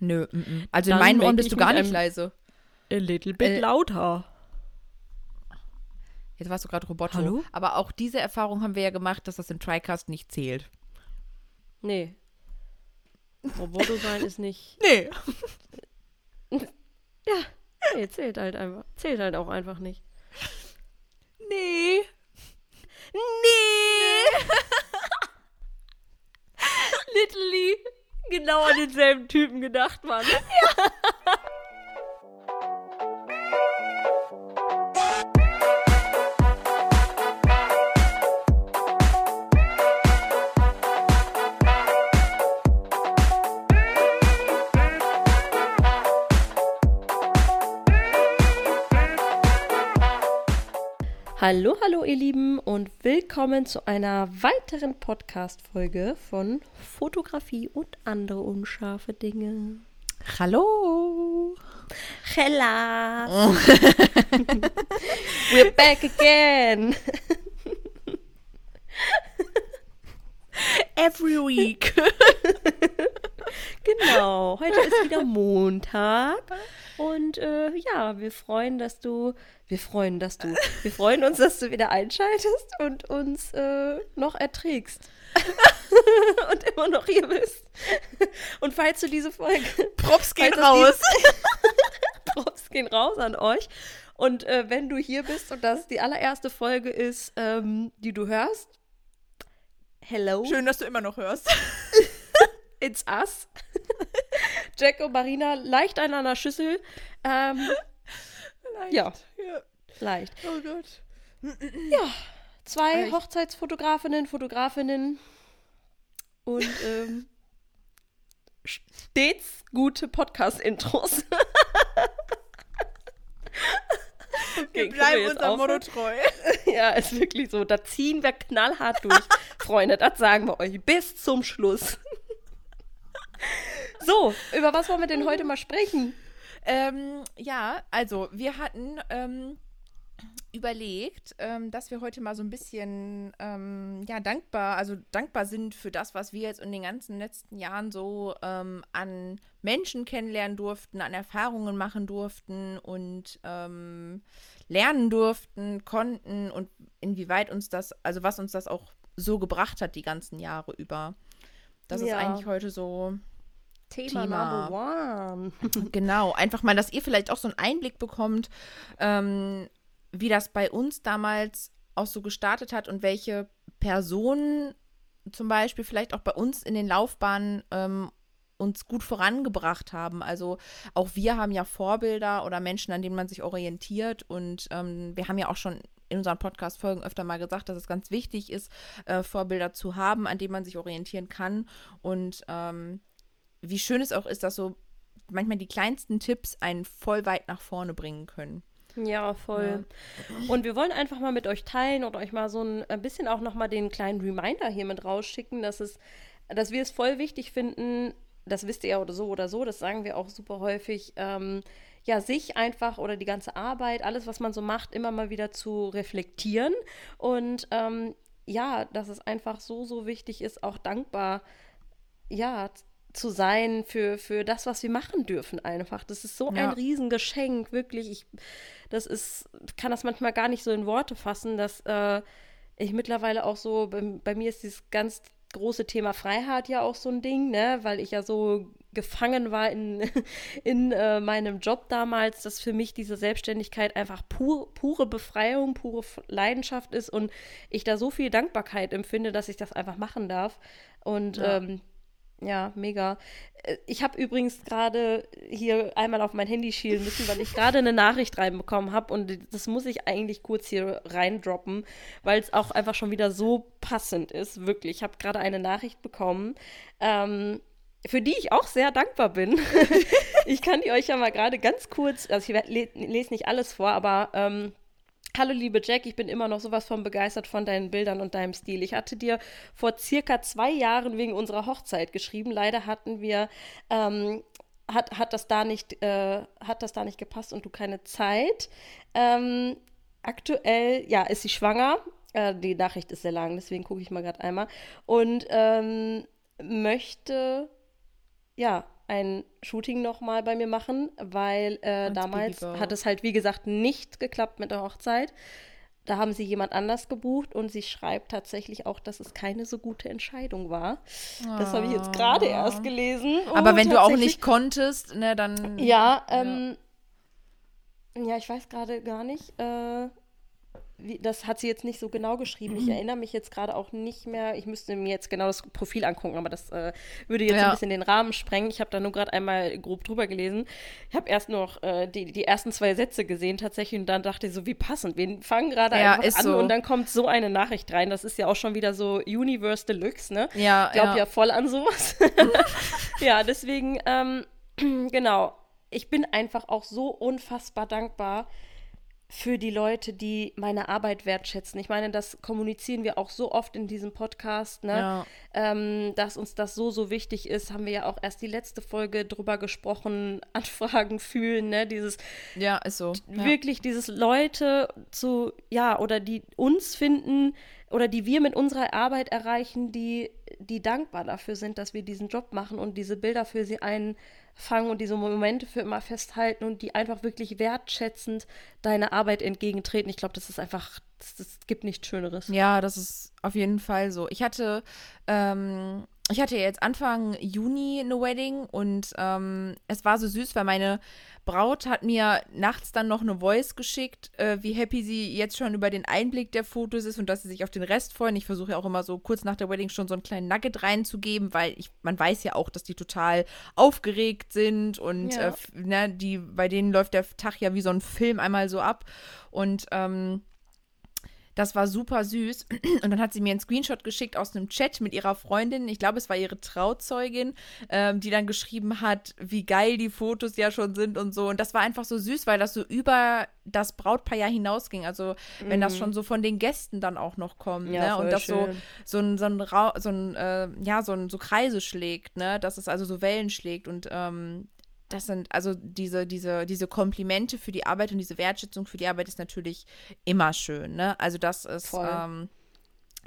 Nö, mm, mm. also Dann in meinen Ohren bist du gar nicht leise. A little bit Äh, lauter. Jetzt warst du gerade Roboter. Hallo? Aber auch diese Erfahrung haben wir ja gemacht, dass das im TriCast nicht zählt. Nee. Roboto sein ist nicht. Nee. Nee, zählt halt einfach. Zählt halt auch einfach nicht. Nee. Nee! Literally genau an denselben Typen gedacht, Mann. Hallo, hallo ihr Lieben und willkommen zu einer weiteren Podcast-Folge von Fotografie und andere unscharfe Dinge. Hallo. Hellas! We're back again! Every week. Genau, heute ist wieder Montag und äh, ja, wir freuen, dass du, wir freuen, dass du, wir freuen uns, dass du wieder einschaltest und uns äh, noch erträgst. und immer noch hier bist. Und falls du diese Folge Props gehen raus. Props gehen raus an euch. Und äh, wenn du hier bist und das die allererste Folge ist, ähm, die du hörst, hello, Schön, dass du immer noch hörst. It's us. Jack und Marina leicht an einer Schüssel. Ähm, Ja. ja. leicht. Oh Gott. Zwei Echt? Hochzeitsfotografinnen, Fotografinnen und ähm, stets gute Podcast-Intros. Wir Okay, können bleiben unserem Motto treu. Ja, ist wirklich so. Da ziehen wir knallhart durch, Freunde. Das sagen wir euch bis zum Schluss. So, über was wollen wir denn heute mal sprechen? Ähm, ja, also wir hatten ähm, überlegt, ähm, dass wir heute mal so ein bisschen ähm, ja, dankbar, also dankbar sind für das, was wir jetzt in den ganzen letzten Jahren so ähm, an Menschen kennenlernen durften, an Erfahrungen machen durften und ähm, lernen durften, konnten und inwieweit uns das, also was uns das auch so gebracht hat die ganzen Jahre über. Das ist Ja. eigentlich heute so Thema, Thema. Number One. Genau, einfach mal, dass ihr vielleicht auch so einen Einblick bekommt, ähm, wie das bei uns damals auch so gestartet hat und welche Personen zum Beispiel vielleicht auch bei uns in den Laufbahnen ähm, uns gut vorangebracht haben. Also auch wir haben ja Vorbilder oder Menschen, an denen man sich orientiert und ähm, wir haben ja auch schon in unseren Podcast-Folgen öfter mal gesagt, dass es ganz wichtig ist, äh, Vorbilder zu haben, an denen man sich orientieren kann und ähm, wie schön es auch ist, dass so manchmal die kleinsten Tipps einen voll weit nach vorne bringen können. Ja, voll. Und wir wollen einfach mal mit euch teilen und euch mal so ein, ein bisschen auch nochmal den kleinen Reminder hier mit rausschicken, dass es, dass wir es voll wichtig finden, das wisst ihr ja oder so oder so, das sagen wir auch super häufig, ähm, ja, sich einfach oder die ganze Arbeit, alles, was man so macht, immer mal wieder zu reflektieren. Und ähm, ja, dass es einfach so, so wichtig ist, auch dankbar, ja, zu sein für, für das, was wir machen dürfen einfach. Das ist so Ja. ein Riesengeschenk, wirklich. Ich, das ist, kann das manchmal gar nicht so in Worte fassen, dass äh, ich mittlerweile auch so, bei, bei mir ist dieses ganz große Thema Freiheit ja auch so ein Ding, ne, weil ich ja so gefangen war in, in äh, meinem Job damals, dass für mich diese Selbstständigkeit einfach pur, pure Befreiung, pure Leidenschaft ist und ich da so viel Dankbarkeit empfinde, dass ich das einfach machen darf. Und Ja. ähm, ja, mega. Äh, Ich habe übrigens gerade hier einmal auf mein Handy schielen müssen, weil ich gerade eine Nachricht reinbekommen habe und das muss ich eigentlich kurz hier reindroppen, weil es auch einfach schon wieder so passend ist. Wirklich, ich habe gerade eine Nachricht bekommen, ähm, für die ich auch sehr dankbar bin. ich kann die euch ja mal gerade ganz kurz, also ich lese nicht alles vor, aber ähm, Hallo liebe Jack, ich bin immer noch sowas von begeistert von deinen Bildern und deinem Stil. Ich hatte dir vor circa zwei Jahren wegen unserer Hochzeit geschrieben. Leider hatten wir, ähm, hat, hat, das da nicht, äh, hat das da nicht gepasst und du keine Zeit. Ähm, aktuell, ja, ist sie schwanger. Äh, die Nachricht ist sehr lang, deswegen gucke ich mal gerade einmal. Und ähm, möchte, ja, ein Shooting nochmal bei mir machen, weil äh, damals hat es halt, wie gesagt, nicht geklappt mit der Hochzeit. Da haben sie jemand anders gebucht und sie schreibt tatsächlich auch, dass es keine so gute Entscheidung war. Oh. Das habe ich jetzt gerade ah. erst gelesen. Aber oh, wenn du auch nicht konntest, ne, dann. Ja, ähm, ja. ja ich weiß gerade gar nicht. Äh, wie, das hat sie jetzt nicht so genau geschrieben. Ich erinnere mich jetzt gerade auch nicht mehr. Ich müsste mir jetzt genau das Profil angucken, aber das äh, würde jetzt ja. ein bisschen den Rahmen sprengen. Ich habe da nur gerade einmal grob drüber gelesen. Ich habe erst noch äh, die, die ersten zwei Sätze gesehen tatsächlich und dann dachte ich so, wie passend. Wir fangen gerade ja, einfach an so. und dann kommt so eine Nachricht rein. Das ist ja auch schon wieder so Universe Deluxe, ne? Ja. Ich glaube ja. ja. voll an sowas. ja, deswegen, ähm, genau. Ich bin einfach auch so unfassbar dankbar, für die Leute, die meine Arbeit wertschätzen. Ich meine, das kommunizieren wir auch so oft in diesem Podcast, ne? Ja. Ähm, dass uns das so, so wichtig ist. Haben wir ja auch erst die letzte Folge drüber gesprochen, Anfragen fühlen, ne? Dieses. Ja, ist so. Ja. Wirklich dieses Leute zu, ja, oder die uns finden oder die wir mit unserer Arbeit erreichen, die, die dankbar dafür sind, dass wir diesen Job machen und diese Bilder für sie ein fangen und diese Momente für immer festhalten und die einfach wirklich wertschätzend deine Arbeit entgegentreten. Ich glaube, das ist einfach, es gibt nichts Schöneres. Ja, das ist auf jeden Fall so. Ich hatte, ähm, ich hatte jetzt Anfang Juni eine Wedding und ähm, es war so süß, weil meine Braut hat mir nachts dann noch eine Voice geschickt, äh, wie happy sie jetzt schon über den Einblick der Fotos ist und dass sie sich auf den Rest freuen. Ich versuche ja auch immer so kurz nach der Wedding schon so einen kleinen Nugget reinzugeben, weil ich, man weiß ja auch, dass die total aufgeregt sind und ja. äh, ne, die, bei denen läuft der Tag ja wie so ein Film einmal so ab. Und ähm, das war super süß. Und dann hat sie mir einen Screenshot geschickt aus einem Chat mit ihrer Freundin. Ich glaube, es war ihre Trauzeugin, ähm, die dann geschrieben hat, wie geil die Fotos ja schon sind und so. Und das war einfach so süß, weil das so über das Brautpaar ja hinausging. Also, wenn mhm. das schon so von den Gästen dann auch noch kommt. Ja, ne? Und das schön. so, so ein, so ein, so ein äh, ja, so ein, so Kreise schlägt, ne? Dass es also so Wellen schlägt. Und ähm, das sind also diese, diese, diese Komplimente für die Arbeit und diese Wertschätzung für die Arbeit ist natürlich immer schön. Ne? Also das ist, ähm,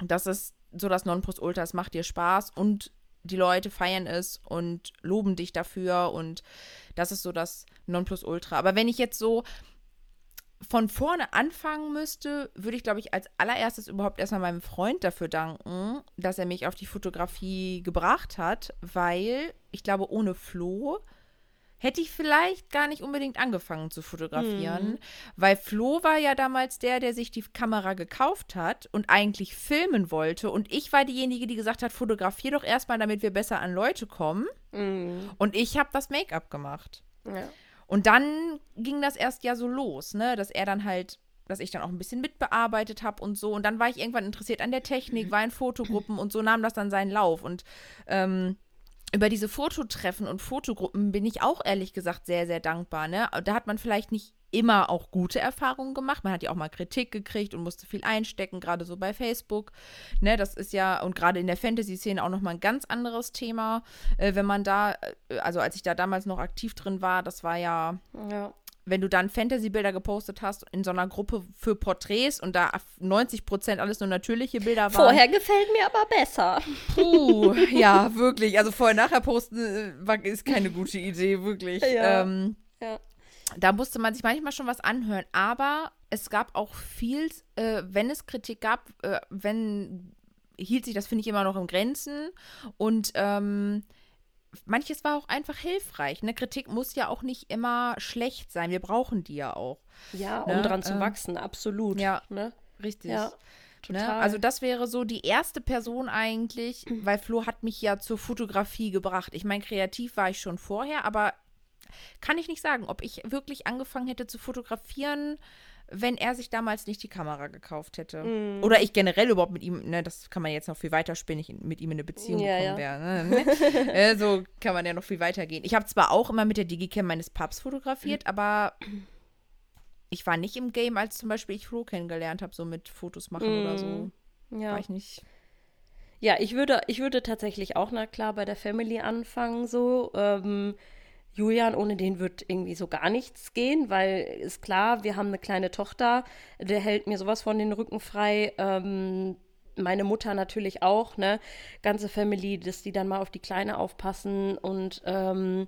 das ist so das Nonplusultra, es macht dir Spaß und die Leute feiern es und loben dich dafür und das ist so das Nonplusultra. Aber wenn ich jetzt so von vorne anfangen müsste, würde ich, glaube ich, als allererstes überhaupt erstmal meinem Freund dafür danken, dass er mich auf die Fotografie gebracht hat, weil ich glaube, ohne Flo hätte ich vielleicht gar nicht unbedingt angefangen zu fotografieren, mhm. weil Flo war ja damals der, der sich die Kamera gekauft hat und eigentlich filmen wollte und ich war diejenige, die gesagt hat, fotografier doch erstmal, damit wir besser an Leute kommen. Mhm. Und ich habe das Make-up gemacht. Ja. Und dann ging das erst ja so los, ne, dass er dann halt dass ich dann auch ein bisschen mitbearbeitet habe und so. Und dann war ich irgendwann interessiert an der Technik, war in Fotogruppen und so nahm das dann seinen Lauf. Und ähm, über diese Fototreffen und Fotogruppen bin ich auch ehrlich gesagt sehr, sehr dankbar. Ne? Da hat man vielleicht nicht immer auch gute Erfahrungen gemacht. Man hat ja auch mal Kritik gekriegt und musste viel einstecken, gerade so bei Facebook. Ne, das ist ja, und gerade in der Fantasy-Szene auch nochmal ein ganz anderes Thema. Äh, wenn man da, äh, also als ich da damals noch aktiv drin war, das war ja, ja wenn du dann Fantasy-Bilder gepostet hast in so einer Gruppe für Porträts und da 90 Prozent alles nur natürliche Bilder waren. Vorher gefällt mir aber besser. Puh, ja, wirklich. Also vorher-nachher posten äh, ist keine gute Idee, wirklich. Ja. Ähm, ja. Da musste man sich manchmal schon was anhören, aber es gab auch viel, äh, wenn es Kritik gab, äh, wenn hielt sich das, finde ich, immer noch in Grenzen und ähm, manches war auch einfach hilfreich. Ne? Kritik muss ja auch nicht immer schlecht sein. Wir brauchen die ja auch. Ja, ne? um dran zu ähm, wachsen, absolut. Ja, ne? richtig. Ja. Ne? Also das wäre so die erste Person eigentlich, weil Flo hat mich ja zur Fotografie gebracht. Ich meine, kreativ war ich schon vorher, aber kann ich nicht sagen, ob ich wirklich angefangen hätte zu fotografieren, wenn er sich damals nicht die Kamera gekauft hätte. Mm. Oder ich generell überhaupt mit ihm, ne, das kann man jetzt noch viel weiter spinnen, ich mit ihm in eine Beziehung ja, gekommen ja. wäre. Ne? äh, so kann man ja noch viel weiter gehen. Ich habe zwar auch immer mit der Digicam meines Pubs fotografiert, mhm. aber ich war nicht im Game, als zum Beispiel ich Flo kennengelernt habe, so mit Fotos machen mm. oder so. Mhm. Ja. War ich nicht. Ja, ich würde, ich würde tatsächlich auch, na klar, bei der Family anfangen, so. Ähm, Julian, ohne den wird irgendwie so gar nichts gehen, weil ist klar, wir haben eine kleine Tochter, der hält mir sowas von den Rücken frei. Ähm, meine Mutter natürlich auch, ne? Ganze Family, dass die dann mal auf die Kleine aufpassen und ähm,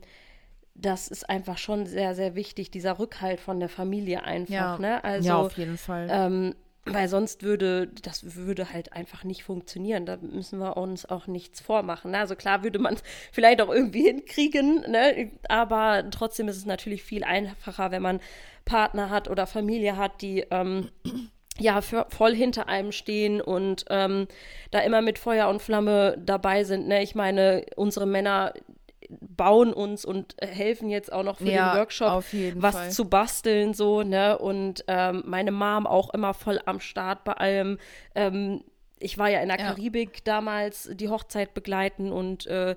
das ist einfach schon sehr, sehr wichtig, dieser Rückhalt von der Familie einfach, Ja. ne? Also, ja, auf jeden Fall. ähm, weil sonst würde, das würde halt einfach nicht funktionieren. Da müssen wir uns auch nichts vormachen. Also klar würde man es vielleicht auch irgendwie hinkriegen, ne? aber trotzdem ist es natürlich viel einfacher, wenn man Partner hat oder Familie hat, die ähm, ja für, voll hinter einem stehen und ähm, da immer mit Feuer und Flamme dabei sind. Ne? Ich meine, unsere Männer bauen uns und helfen jetzt auch noch für Ja, den Workshop auf jeden was Fall. zu basteln so ne und ähm, meine Mom auch immer voll am Start bei allem ähm, ich war ja in der Ja. Karibik damals die Hochzeit begleiten und äh,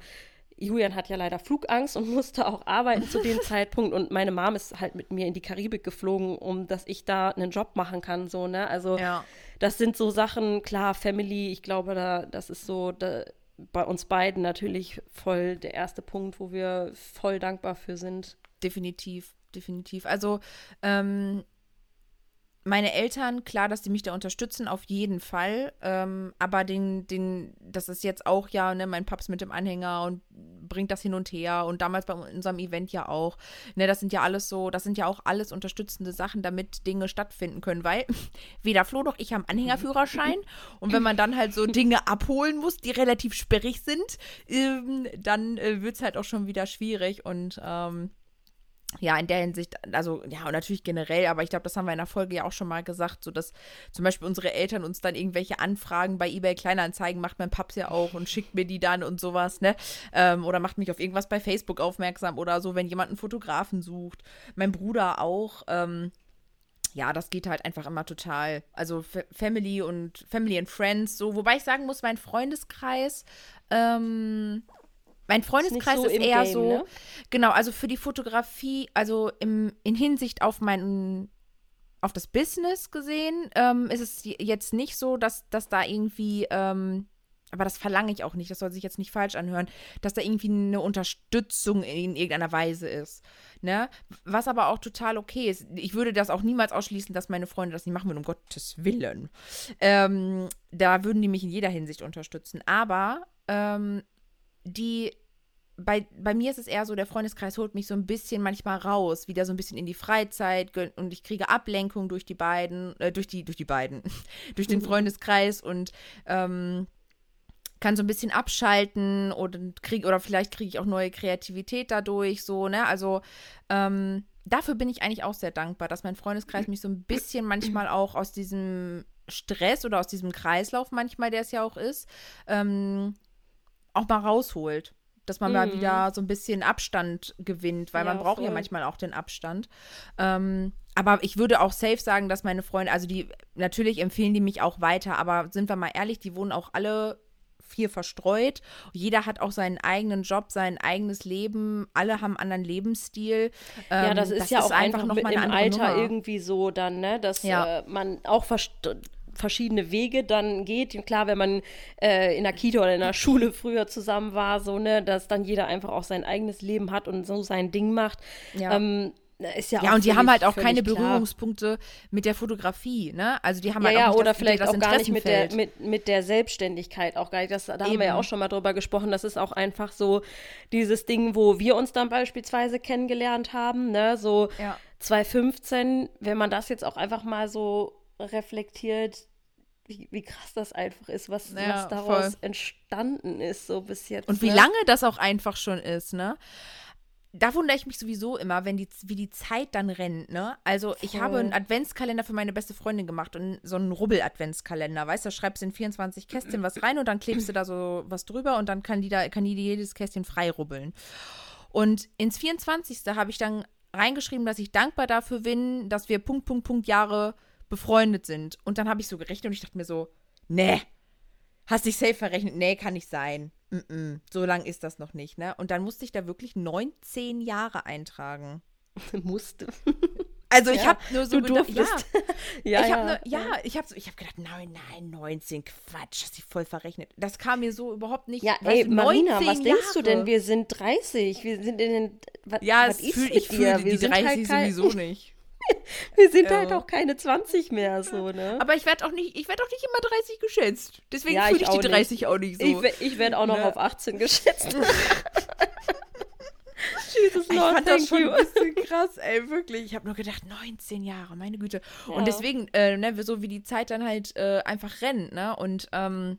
Julian hat ja leider Flugangst und musste auch arbeiten zu dem Zeitpunkt und meine Mom ist halt mit mir in die Karibik geflogen, um dass ich da einen Job machen kann so ne also ja. das sind so Sachen, klar, Family, ich glaube, da, das ist so da, bei uns beiden natürlich voll der erste Punkt, wo wir voll dankbar für sind. Definitiv, definitiv. Also, ähm, meine Eltern, klar, dass die mich da unterstützen, auf jeden Fall. Ähm, aber den, den, das ist jetzt auch ja, ne, mein Paps mit dem Anhänger und bringt das hin und her und damals bei unserem Event ja auch. Ne, das sind ja alles so, das sind ja auch alles unterstützende Sachen, damit Dinge stattfinden können, weil weder Flo noch ich haben Anhängerführerschein und wenn man dann halt so Dinge abholen muss, die relativ sperrig sind, ähm, dann äh, wird es halt auch schon wieder schwierig und ähm, ja, in der Hinsicht, also ja, und natürlich generell, aber ich glaube, das haben wir in der Folge ja auch schon mal gesagt, so dass zum Beispiel unsere Eltern uns dann irgendwelche Anfragen bei eBay Kleinanzeigen macht mein Paps ja auch und schickt mir die dann und sowas, ne? Ähm, oder macht mich auf irgendwas bei Facebook aufmerksam oder so, wenn jemand einen Fotografen sucht. Mein Bruder auch. Ähm, ja, das geht halt einfach immer total. Also Fa- Family und Family and Friends, so, wobei ich sagen muss, mein Freundeskreis, ähm, mein Freundeskreis so ist, eher Game, so, ne? genau, also für die Fotografie, also im, in Hinsicht auf mein, auf das Business gesehen, ähm, ist es jetzt nicht so, dass, dass da irgendwie, ähm, aber das verlange ich auch nicht, das soll sich jetzt nicht falsch anhören, dass da irgendwie eine Unterstützung in irgendeiner Weise ist. Ne? Was aber auch total okay ist. Ich würde das auch niemals ausschließen, dass meine Freunde das nicht machen würden, um Gottes Willen. Ähm, da würden die mich in jeder Hinsicht unterstützen. Aber ähm, die bei, bei mir ist es eher so, der Freundeskreis holt mich so ein bisschen manchmal raus, wieder so ein bisschen in die Freizeit und ich kriege Ablenkung durch die beiden, äh, durch die, durch die beiden, durch den Freundeskreis und ähm, kann so ein bisschen abschalten oder krieg, oder vielleicht kriege ich auch neue Kreativität dadurch, so, ne? Also ähm, dafür bin ich eigentlich auch sehr dankbar, dass mein Freundeskreis mich so ein bisschen manchmal auch aus diesem Stress oder aus diesem Kreislauf manchmal, der es ja auch ist, ähm, auch mal rausholt. Dass man mal Mhm. wieder so ein bisschen Abstand gewinnt, weil Ja, man braucht ja voll. manchmal auch den Abstand. Ähm, aber ich würde auch safe sagen, dass meine Freunde, also die, natürlich empfehlen die mich auch weiter, aber sind wir mal ehrlich, die wohnen auch alle viel verstreut. Jeder hat auch seinen eigenen Job, sein eigenes Leben. Alle haben einen anderen Lebensstil. Ja, Ähm, das ist ja auch einfach noch mit, mal im Alter Nummer. irgendwie so dann, ne, dass Ja. äh, man auch verschiedene Wege dann geht. Und klar, wenn man äh, in der Kita oder in der Schule früher zusammen war, so, ne, dass dann jeder einfach auch sein eigenes Leben hat und so sein Ding macht. Ja. Ähm, ist ja, Ja, und die haben halt auch keine klar. Berührungspunkte mit der Fotografie, ne? Also die haben Ja, halt auch ja, nicht oder das, vielleicht das auch gar nicht mit der, mit, mit der Selbstständigkeit auch gar nicht. Das, da haben wir ja Eben. auch schon mal drüber gesprochen. Das ist auch einfach so dieses Ding, wo wir uns dann beispielsweise kennengelernt haben, ne? So Ja. 2015, wenn man das jetzt auch einfach mal so reflektiert, wie, wie krass das einfach ist, was, Ja, was daraus voll. entstanden ist, so bis jetzt. Und wie ne? lange das auch einfach schon ist, ne? Da wundere ich mich sowieso immer, wenn die, wie die Zeit dann rennt, ne? Also, ich Voll. habe einen Adventskalender für meine beste Freundin gemacht und so einen Rubbel-Adventskalender, weißt du, da schreibst du in 24 Kästchen was rein und dann klebst du da so was drüber und dann kann die da, kann die jedes Kästchen frei rubbeln. Und ins 24. habe ich dann reingeschrieben, dass ich dankbar dafür bin, dass wir Punkt, Punkt, Punkt Jahre befreundet sind. Und dann habe ich so gerechnet und ich dachte mir so, nee, hast dich safe verrechnet? Nee, kann nicht sein. Mm -mm, so lang ist das noch nicht, ne? Und dann musste ich da wirklich 19 Jahre eintragen. musste. Also ich Ja, habe nur so du gedacht, durftest. ja, ja, ich ja. nur, ja, ich habe so, ich habe gedacht, nein, nein, 19, Quatsch, hast dich voll verrechnet. Das kam mir so überhaupt nicht. Ja, ey, Marina, 19 was denkst du denn? Jahre. Wir sind 30. Wir sind in den. Was, ja, was fühl, ich fühle die sind 30 halt sowieso nicht. Wir sind halt auch keine 20 mehr, so, ne? Aber ich werde auch nicht, ich werde auch nicht immer 30 geschätzt. Deswegen Ja, fühle ich ich die auch nicht. 30 auch nicht so. Ich, ich werde auch noch Ne? auf 18 geschätzt. Jesus Ich Lord, fand das schon you. ein bisschen krass, ey, wirklich. Ich habe nur gedacht, 19 Jahre, meine Güte. Ja. Und deswegen, äh, ne, so wie die Zeit dann halt äh, einfach rennt, ne? Und ähm,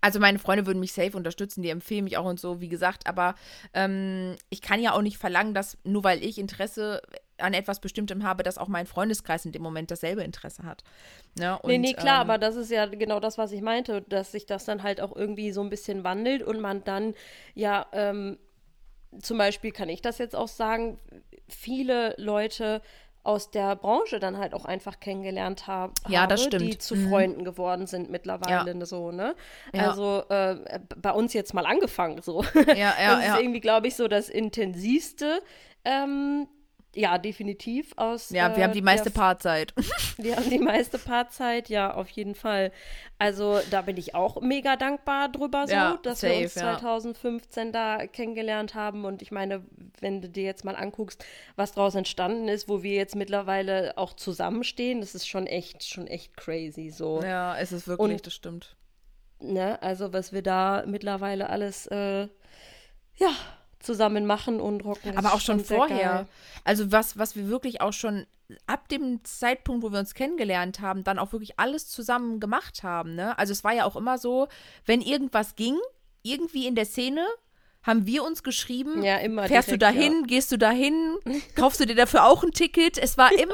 also meine Freunde würden mich safe unterstützen, die empfehlen mich auch und so, wie gesagt, aber ähm, ich kann ja auch nicht verlangen, dass nur weil ich Interesse an etwas Bestimmtem habe, dass auch mein Freundeskreis in dem Moment dasselbe Interesse hat. Ne? Und, nee, nee, klar, ähm, aber das ist ja genau das, was ich meinte, dass sich das dann halt auch irgendwie so ein bisschen wandelt und man dann ja, ähm, zum Beispiel kann ich das jetzt auch sagen, viele Leute aus der Branche dann halt auch einfach kennengelernt hab, Ja, das habe, die stimmt. zu Mhm. Freunden geworden sind mittlerweile so, ne? Ja. Also äh, bei uns jetzt mal angefangen so. Ja, ja, das ist ja. irgendwie, glaube ich, so das intensivste. Ähm, ja, definitiv aus. Ja, wir äh, haben die meiste Paarzeit. wir haben die meiste Paarzeit, ja, auf jeden Fall. Also da bin ich auch mega dankbar drüber, so, Ja, dass safe, wir uns ja. 2015 da kennengelernt haben. Und ich meine, wenn du dir jetzt mal anguckst, was daraus entstanden ist, wo wir jetzt mittlerweile auch zusammenstehen, das ist schon echt, schon echt crazy, so. Ja, es ist wirklich, Und- das stimmt. Ne? Also was wir da mittlerweile alles, äh, ja, zusammen machen und rocken. Aber auch schon vorher. Also was, was wir wirklich auch schon ab dem Zeitpunkt, wo wir uns kennengelernt haben, dann auch wirklich alles zusammen gemacht haben. Ne? Also es war ja auch immer so, wenn irgendwas ging, irgendwie in der Szene, haben wir uns geschrieben, Ja, immer fährst du direkt, dahin, gehst du dahin, kaufst du dir dafür auch ein Ticket. Es war immer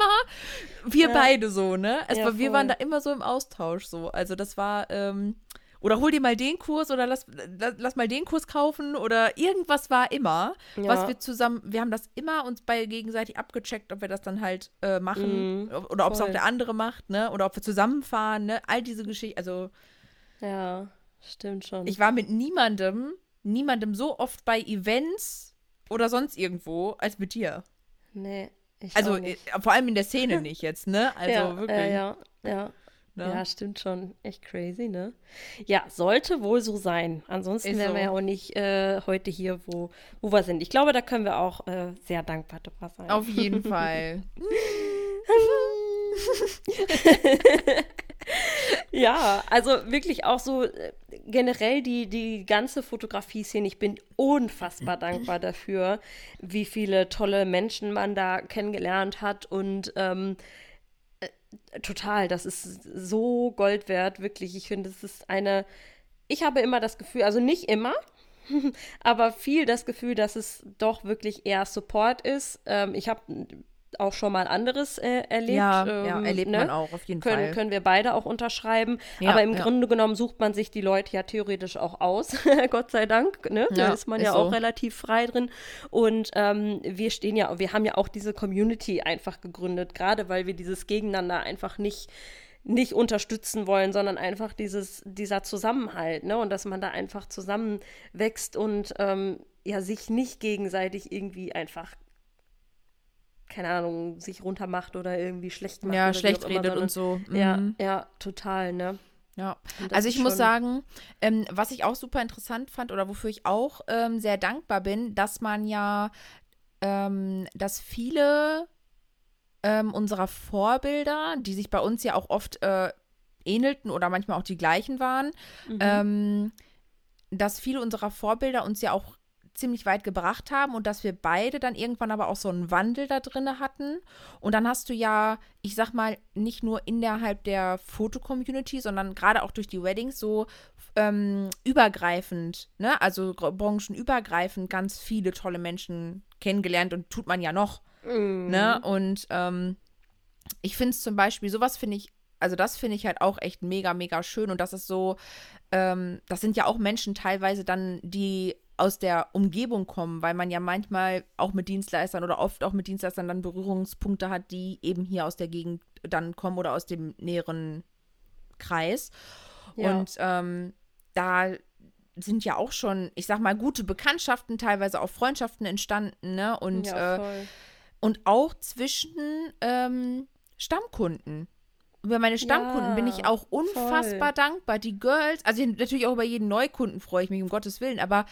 wir Ja. beide so, ne? Es Ja, war, wir waren da immer so im Austausch so. Also das war, ähm, oder hol dir mal den Kurs oder lass, lass, lass mal den Kurs kaufen oder irgendwas war immer, Ja. was wir zusammen, wir haben das immer uns bei gegenseitig abgecheckt, ob wir das dann halt äh, machen Mhm, oder ob es auch der andere macht, ne? Oder ob wir zusammenfahren, ne? All diese Geschichten, also Ja, stimmt schon. ich war mit niemandem, niemandem so oft bei Events oder sonst irgendwo als mit dir. nee, ich Also äh, vor allem in der Szene nicht jetzt, ne? Also ja, wirklich. Ja, ja, ja. Ne? Ja, stimmt schon. Echt crazy, ne? Ja, sollte wohl so sein. Ansonsten Ist wären wir so. ja auch nicht äh, heute hier, wo, wo wir sind. Ich glaube, da können wir auch äh, sehr dankbar drüber sein. Auf jeden Fall. Ja, also wirklich auch so äh, generell die, die ganze Fotografie-Szene. Ich bin unfassbar dankbar dafür, wie viele tolle Menschen man da kennengelernt hat und ähm, äh, total, das ist so Gold wert, wirklich. Ich finde, es ist eine, ich habe immer das Gefühl, also nicht immer, aber viel das Gefühl, dass es doch wirklich eher Support ist. Ähm, ich habe auch schon mal anderes äh, erlebt. ja, ähm, ja, erlebt ne? man auch, auf jeden können, Fall. können wir beide auch unterschreiben. Ja, Aber im ja. Grunde genommen sucht man sich die Leute ja theoretisch auch aus, Gott sei Dank. Ne? Da ist man ist ja so. auch relativ frei drin. Und ähm, wir stehen ja, wir haben ja auch diese Community einfach gegründet, gerade weil wir dieses Gegeneinander einfach nicht nicht unterstützen wollen, sondern einfach dieses, dieser Zusammenhalt, ne? Und dass man da einfach zusammenwächst und ähm, ja sich nicht gegenseitig irgendwie einfach keine Ahnung, sich runtermacht oder irgendwie schlecht macht. ja, schlecht redet und so. ja, Mhm. ja, total, ne? Ja, also ich muss sagen, ähm, was ich auch super interessant fand oder wofür ich auch ähm, sehr dankbar bin, dass man ja, ähm, dass viele ähm, unserer Vorbilder, die sich bei uns ja auch oft äh, ähnelten oder manchmal auch die gleichen waren, Mhm. ähm, dass viele unserer Vorbilder uns ja auch ziemlich weit gebracht haben und dass wir beide dann irgendwann aber auch so einen Wandel da drin hatten. Und dann hast du ja, ich sag mal, nicht nur innerhalb der Foto-Community, sondern gerade auch durch die Weddings so ähm, übergreifend, ne? Also gr- branchenübergreifend ganz viele tolle Menschen kennengelernt und tut man ja noch. Mhm. Ne? Und ähm, ich finde es zum Beispiel, sowas finde ich, also das finde ich halt auch echt mega, mega schön. Und das ist so, ähm, das sind ja auch Menschen teilweise dann, die aus der Umgebung kommen, weil man ja manchmal auch mit Dienstleistern oder oft auch mit Dienstleistern dann Berührungspunkte hat, die eben hier aus der Gegend dann kommen oder aus dem näheren Kreis. Ja. Und ähm, da sind ja auch schon, ich sag mal, gute Bekanntschaften, teilweise auch Freundschaften entstanden, ne? Und ja, äh, und auch zwischen ähm, Stammkunden. Über meine Stammkunden Ja, bin ich auch unfassbar dankbar. Die Girls, also natürlich auch über jeden Neukunden freue ich mich, um Gottes Willen, aber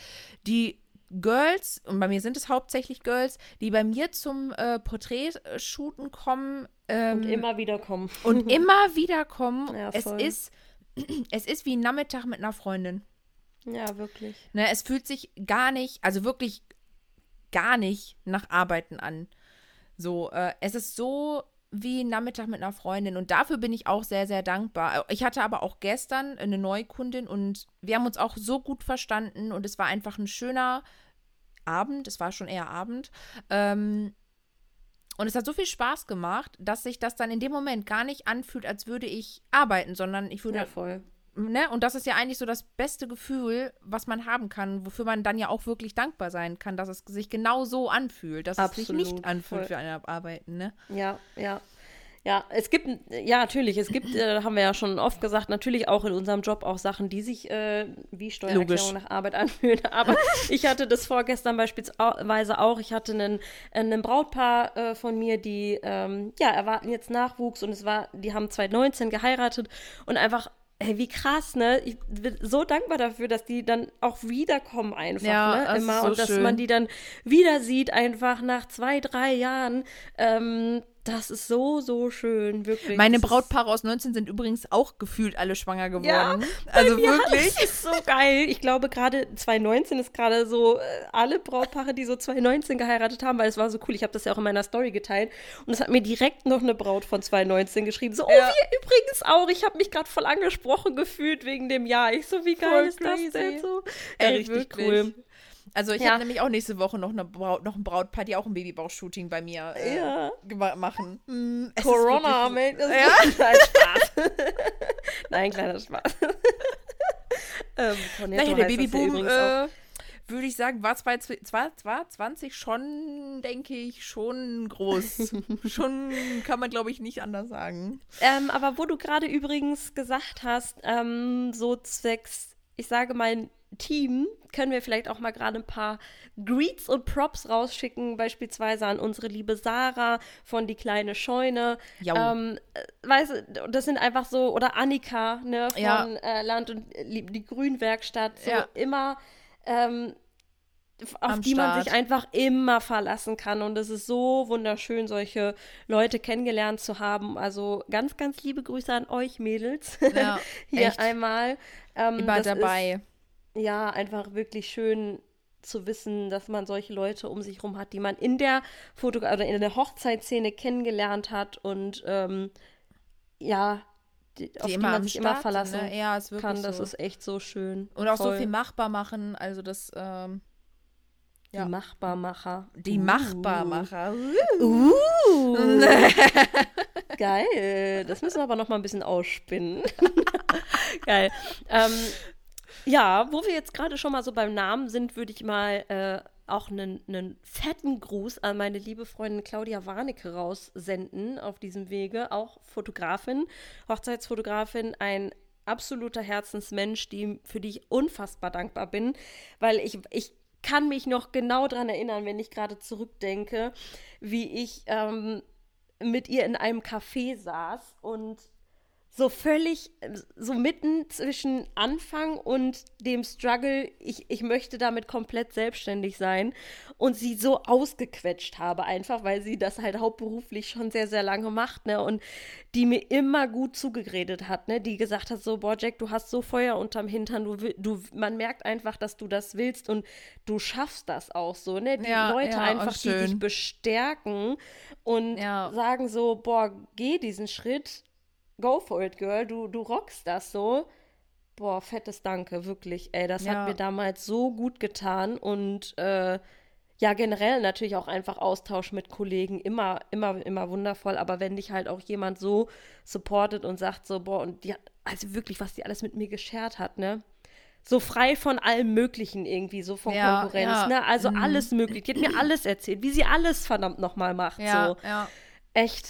die Girls, und bei mir sind es hauptsächlich Girls, die bei mir zum äh, Porträtshooten kommen. Ähm, und immer wieder kommen. und immer wieder kommen. Ja, es voll. ist, es ist wie ein Nachmittag mit einer Freundin. Ja, wirklich. Ne, es fühlt sich gar nicht, also wirklich gar nicht nach Arbeiten an. So, äh, es ist so wie ein Nachmittag mit einer Freundin und dafür bin ich auch sehr, sehr dankbar. Ich hatte aber auch gestern eine Neukundin und wir haben uns auch so gut verstanden und es war einfach ein schöner Abend, es war schon eher Abend. Ähm, und es hat so viel Spaß gemacht, dass sich das dann in dem Moment gar nicht anfühlt, als würde ich arbeiten, sondern ich würde Ja, voll. Ne? Und das ist ja eigentlich so das beste Gefühl, was man haben kann, wofür man dann ja auch wirklich dankbar sein kann, dass es sich genau so anfühlt, dass es sich Absolut, nicht anfühlt voll. für ein Arbeiten, ne? Ja, ja. Ja, es gibt, ja, natürlich, es gibt, äh, haben wir ja schon oft gesagt, natürlich auch in unserem Job auch Sachen, die sich äh, wie Steuererklärung Logisch. nach Arbeit anfühlen. Aber ich hatte das vorgestern beispielsweise auch. Ich hatte einen, ein Brautpaar äh, von mir, die, ähm, ja, erwarten jetzt Nachwuchs und es war, die haben 2019 geheiratet und einfach Ey, wie krass, ne? Ich bin so dankbar dafür, dass die dann auch wiederkommen einfach, Ja, ne? Immer so und dass schön. man die dann wieder sieht, einfach nach zwei, drei Jahren. Ähm, das ist so, so schön, wirklich. Meine Das Brautpaare aus 19 sind übrigens auch gefühlt alle schwanger geworden. Ja, also wirklich. das ist so geil. Ich glaube, gerade 2019 ist gerade so äh, alle Brautpaare, die so 2019 geheiratet haben, weil es war so cool. Ich habe das ja auch in meiner Story geteilt. Und es hat mir direkt noch eine Braut von 2019 geschrieben. So, oh, Ja. wir übrigens auch. Ich habe mich gerade voll angesprochen gefühlt wegen dem Jahr. Ich so, wie geil Voll ist das crazy. denn so? Ey, Ja, richtig wirklich. cool. Also ich Ja. habe nämlich auch nächste Woche noch, eine Braut, noch ein Brautpaar, die auch ein Babybauch-Shooting bei mir äh, Ja. machen. Ist Corona, man. Das Ja. Nein, Spaß. Nein, kleiner Spaß. ähm, Naja, der ja Babyboom, äh, würde ich sagen, war zwar, zwar, zwar 20 schon, denke ich, schon groß. schon kann man, glaube ich, nicht anders sagen. Ähm, aber wo du gerade übrigens gesagt hast, ähm, so zwecks, ich sage mal, Team, können wir vielleicht auch mal gerade ein paar Greets und Props rausschicken, beispielsweise an unsere liebe Sarah von Die kleine Scheune. Jau. Ähm, äh, weißt du, das sind einfach so, oder Annika, ne, von Ja. äh, Land und äh, die Grünwerkstatt, so Ja. immer, ähm, auf Am die man Start. sich einfach immer verlassen kann. Und es ist so wunderschön, solche Leute kennengelernt zu haben. Also ganz, ganz liebe Grüße an euch, Mädels. Ja, Hier echt. einmal. Ähm, Immer das dabei. Ist, ja, einfach wirklich schön zu wissen, dass man solche Leute um sich rum hat, die man in der Foto oder in der Hochzeitsszene kennengelernt hat und ähm, ja, die, auf die man sich immer Start verlassen ne? Ja, kann. Das so. ist echt so schön. Und auch so Toll. viel machbar machen. Also das, ähm, ja. Die Machbarmacher. die Uh. Machbarmacher. Uh. Geil. Das müssen wir aber noch mal ein bisschen ausspinnen. Geil. Ähm, ja, wo wir jetzt gerade schon mal so beim Namen sind, würde ich mal äh, auch einen, fetten Gruß an meine liebe Freundin Claudia Warnecke raussenden auf diesem Wege. Auch Fotografin, Hochzeitsfotografin, ein absoluter Herzensmensch, die, für die ich unfassbar dankbar bin, weil ich, ich kann mich noch genau daran erinnern, wenn ich gerade zurückdenke, wie ich ähm, mit ihr in einem Café saß und so völlig, so mitten zwischen Anfang und dem Struggle, ich, ich möchte damit komplett selbstständig sein und sie so ausgequetscht habe, einfach weil sie das halt hauptberuflich schon sehr, sehr lange macht, ne, und die mir immer gut zugeredet hat, ne, die gesagt hat so, boah, Jack, du hast so Feuer unterm Hintern, du, du, man merkt einfach, dass du das willst und du schaffst das auch so, ne, die Ja, Leute ja, einfach, die dich bestärken und Ja. sagen so, boah, geh diesen Schritt, go for it, girl, du, du rockst das so. Boah, fettes Danke, wirklich. Ey, das Ja. hat mir damals so gut getan und äh, ja, generell natürlich auch einfach Austausch mit Kollegen, immer, immer, immer wundervoll. Aber wenn dich halt auch jemand so supportet und sagt so, boah, und die, also wirklich, was die alles mit mir geschert hat, ne? So frei von allem Möglichen irgendwie, so von Ja, Konkurrenz, ja. ne? Also Mhm. alles möglich. Die hat mir alles erzählt, wie sie alles verdammt nochmal macht. Ja, So. ja. Echt.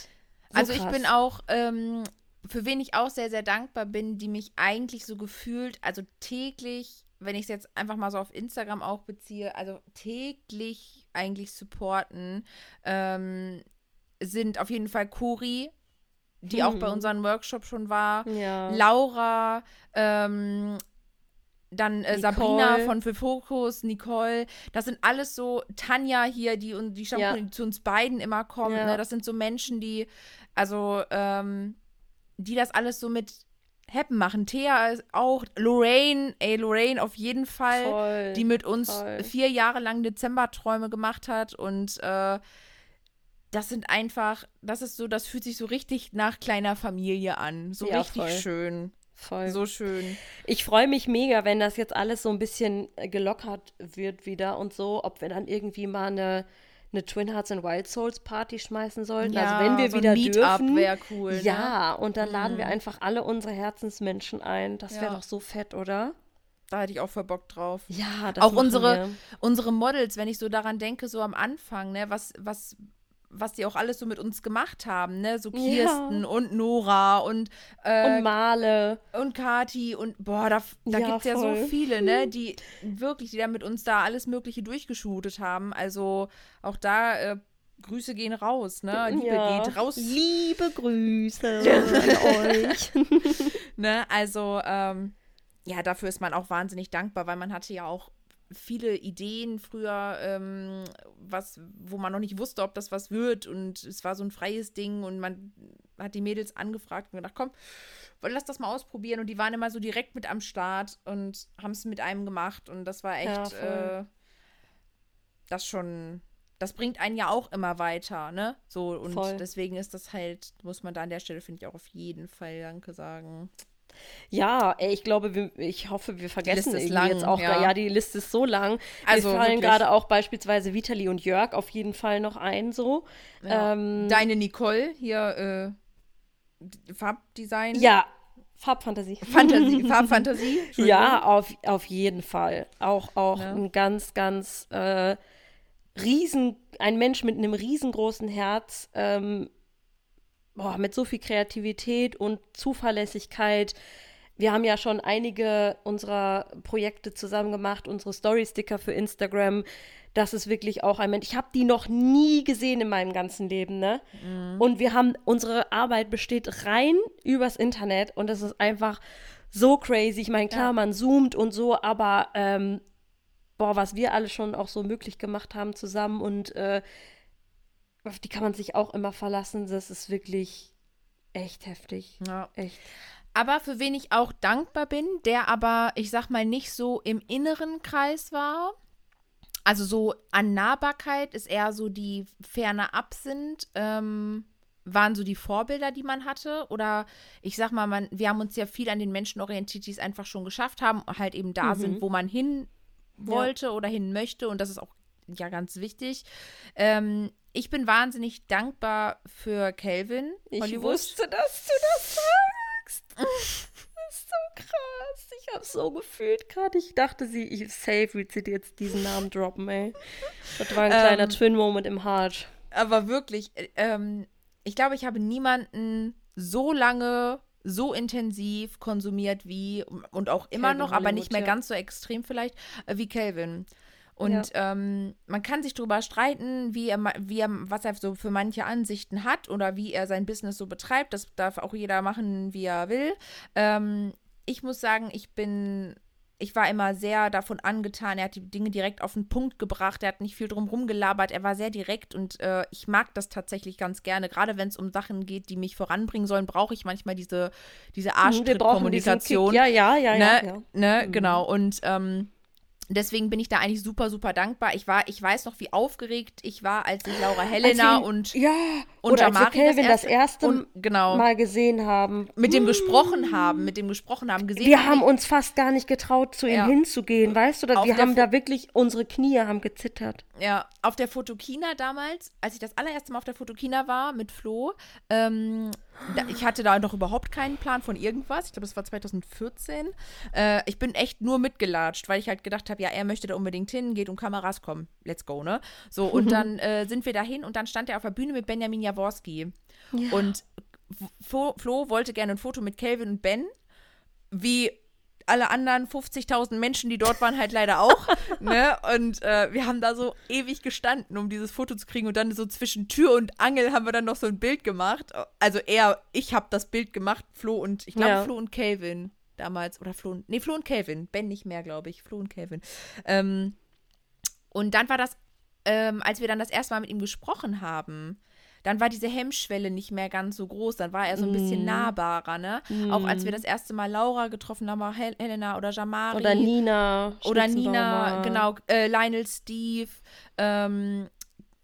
So also ich krass. bin auch, ähm, für wen ich auch sehr, sehr dankbar bin, die mich eigentlich so gefühlt, also täglich, wenn ich es jetzt einfach mal so auf Instagram auch beziehe, also täglich eigentlich supporten, ähm, sind auf jeden Fall Cori, die auch bei Hm. unserem Workshop schon war, Ja. Laura, ähm, dann äh, Sabrina von Für Focus, Nicole, das sind alles so, Tanja hier, die, die, Shampoo, ja. die zu uns beiden immer kommt, ja. ne? das sind so Menschen, die, also, ähm, die das alles so mit happen machen. Thea auch, Lorraine, ey, Lorraine auf jeden Fall, voll, die mit uns voll. vier Jahre lang Dezemberträume gemacht hat und äh, das sind einfach, das ist so, das fühlt sich so richtig nach kleiner Familie an. So ja, richtig voll. schön. Voll. So schön. Ich freue mich mega, wenn das jetzt alles so ein bisschen gelockert wird wieder und so, ob wir dann irgendwie mal eine, eine Twin Hearts and Wild Souls Party schmeißen sollten. Also ja, also wenn wir so wieder dürfen. wäre cool. Ne? Ja, und dann laden wir mhm. einfach alle unsere Herzensmenschen ein. Das wäre ja. doch so fett, oder? Da hätte ich auch voll Bock drauf. Ja, das Auch unsere, unsere Models, wenn ich so daran denke, so am Anfang, ne, was, was was die auch alles so mit uns gemacht haben, ne? So Kirsten ja. und Nora und, äh, und Male und Kati und boah, da, da ja, gibt es ja so viele, ne? Die wirklich, die da mit uns da alles Mögliche durchgeshootet haben. Also auch da äh, Grüße gehen raus, ne? Liebe ja. geht raus. Liebe Grüße an euch. ne? Also ähm, ja, dafür ist man auch wahnsinnig dankbar, weil man hatte ja auch viele Ideen früher, ähm, was, wo man noch nicht wusste, ob das was wird. Und es war so ein freies Ding und man hat die Mädels angefragt und gedacht, komm, lass das mal ausprobieren. Und die waren immer so direkt mit am Start und haben es mit einem gemacht. Und das war echt ja, äh, das schon. Das bringt einen ja auch immer weiter, ne? So, und voll. deswegen ist das halt, muss man da an der Stelle, finde ich, auch auf jeden Fall Danke sagen. Ja, ey, ich glaube, wir, ich hoffe, wir vergessen lang, jetzt auch. Ja. ja. die Liste ist so lang. Also, Mir fallen gerade auch beispielsweise Vitali und Jörg auf jeden Fall noch ein, so. Ja. Ähm, Deine Nicole hier, äh, Farbdesign. Ja, Farbfantasie. Fantasie, Farbfantasie. ja, auf, auf jeden Fall. Auch, auch ja. ein ganz, ganz äh, riesen, ein Mensch mit einem riesengroßen Herz, ähm, boah, mit so viel Kreativität und Zuverlässigkeit. Wir haben ja schon einige unserer Projekte zusammen gemacht, unsere Story-Sticker für Instagram. Das ist wirklich auch ein Mensch. Ich habe die noch nie gesehen in meinem ganzen Leben, ne? Mhm. Und wir haben, unsere Arbeit besteht rein übers Internet und das ist einfach so crazy. Ich meine, klar, ja. man zoomt und so, aber ähm, boah, was wir alle schon auch so möglich gemacht haben zusammen und äh, auf die kann man sich auch immer verlassen. Das ist wirklich echt heftig. Ja. Echt. Aber für wen ich auch dankbar bin, der aber, ich sag mal, nicht so im inneren Kreis war. Also so an Nahbarkeit ist eher so die ferne ab sind, ähm, waren so die Vorbilder, die man hatte. Oder ich sag mal, man, wir haben uns ja viel an den Menschen orientiert, die es einfach schon geschafft haben, halt eben da mhm. sind, wo man hin wollte ja. oder hin möchte. Und das ist auch ja ganz wichtig. Ähm, ich bin wahnsinnig dankbar für Calvin. Ich Hollywood. wusste, dass du das sagst. das ist so krass. Ich habe so gefühlt gerade. Ich dachte, sie, ich safe wird sie jetzt diesen Namen droppen, ey. Das war ein kleiner ähm, Twin-Moment im Heart. Aber wirklich, äh, ähm, ich glaube, ich habe niemanden so lange so intensiv konsumiert wie und auch immer Calvin noch, Hollywood, aber nicht mehr ja. ganz so extrem vielleicht äh, wie Calvin. Und ja. ähm, man kann sich darüber streiten, wie er, wie er, was er so für manche Ansichten hat oder wie er sein Business so betreibt. Das darf auch jeder machen, wie er will. Ähm, ich muss sagen, ich bin ich war immer sehr davon angetan. Er hat die Dinge direkt auf den Punkt gebracht. Er hat nicht viel drum gelabert. Er war sehr direkt und äh, ich mag das tatsächlich ganz gerne. Gerade wenn es um Sachen geht, die mich voranbringen sollen, brauche ich manchmal diese, diese mhm, Arschtritt-Kommunikation. Ja, ja, ja, ne? ja. ja. Ne? Mhm. Genau. Und ähm, Deswegen bin ich da eigentlich super, super dankbar. Ich war, ich weiß noch, wie aufgeregt ich war, als ich Laura Helena wir, und ja, und oder als wir Kelvin das erste, das erste und, genau, Mal gesehen haben. Mit dem gesprochen haben, mit dem gesprochen haben, gesehen. Wir haben uns fast gar nicht getraut, zu ihm ja. hinzugehen, weißt du? wir haben da wirklich, unsere Knie haben gezittert. Ja, auf der Fotokina damals, als ich das allererste Mal auf der Fotokina war mit Flo, ähm, ich hatte da noch überhaupt keinen Plan von irgendwas. Ich glaube, das war 2014. Äh, ich bin echt nur mitgelatscht, weil ich halt gedacht habe, ja, er möchte da unbedingt hin, geht um Kameras, komm, let's go, ne? So, und dann äh, sind wir dahin und dann stand er auf der Bühne mit Benjamin Jaworski. Ja. Und Flo, Flo wollte gerne ein Foto mit Calvin und Ben. Wie alle anderen 50.000 Menschen, die dort waren, halt leider auch. ne? Und äh, wir haben da so ewig gestanden, um dieses Foto zu kriegen. Und dann so zwischen Tür und Angel haben wir dann noch so ein Bild gemacht. Also er, ich habe das Bild gemacht, Flo und, ich glaube, ja. Flo und Calvin. damals. Oder Flo, nee, Flo und Calvin. Ben nicht mehr, glaube ich. Flo und Calvin. Ähm, und dann war das, ähm, als wir dann das erste Mal mit ihm gesprochen haben, dann war diese Hemmschwelle nicht mehr ganz so groß. Dann war er so ein bisschen Mm. nahbarer, ne? Mm. Auch als wir das erste Mal Laura getroffen haben, Hel Helena oder Jamari. Oder Nina. Oder Nina, genau, äh, Lionel Steve, ähm,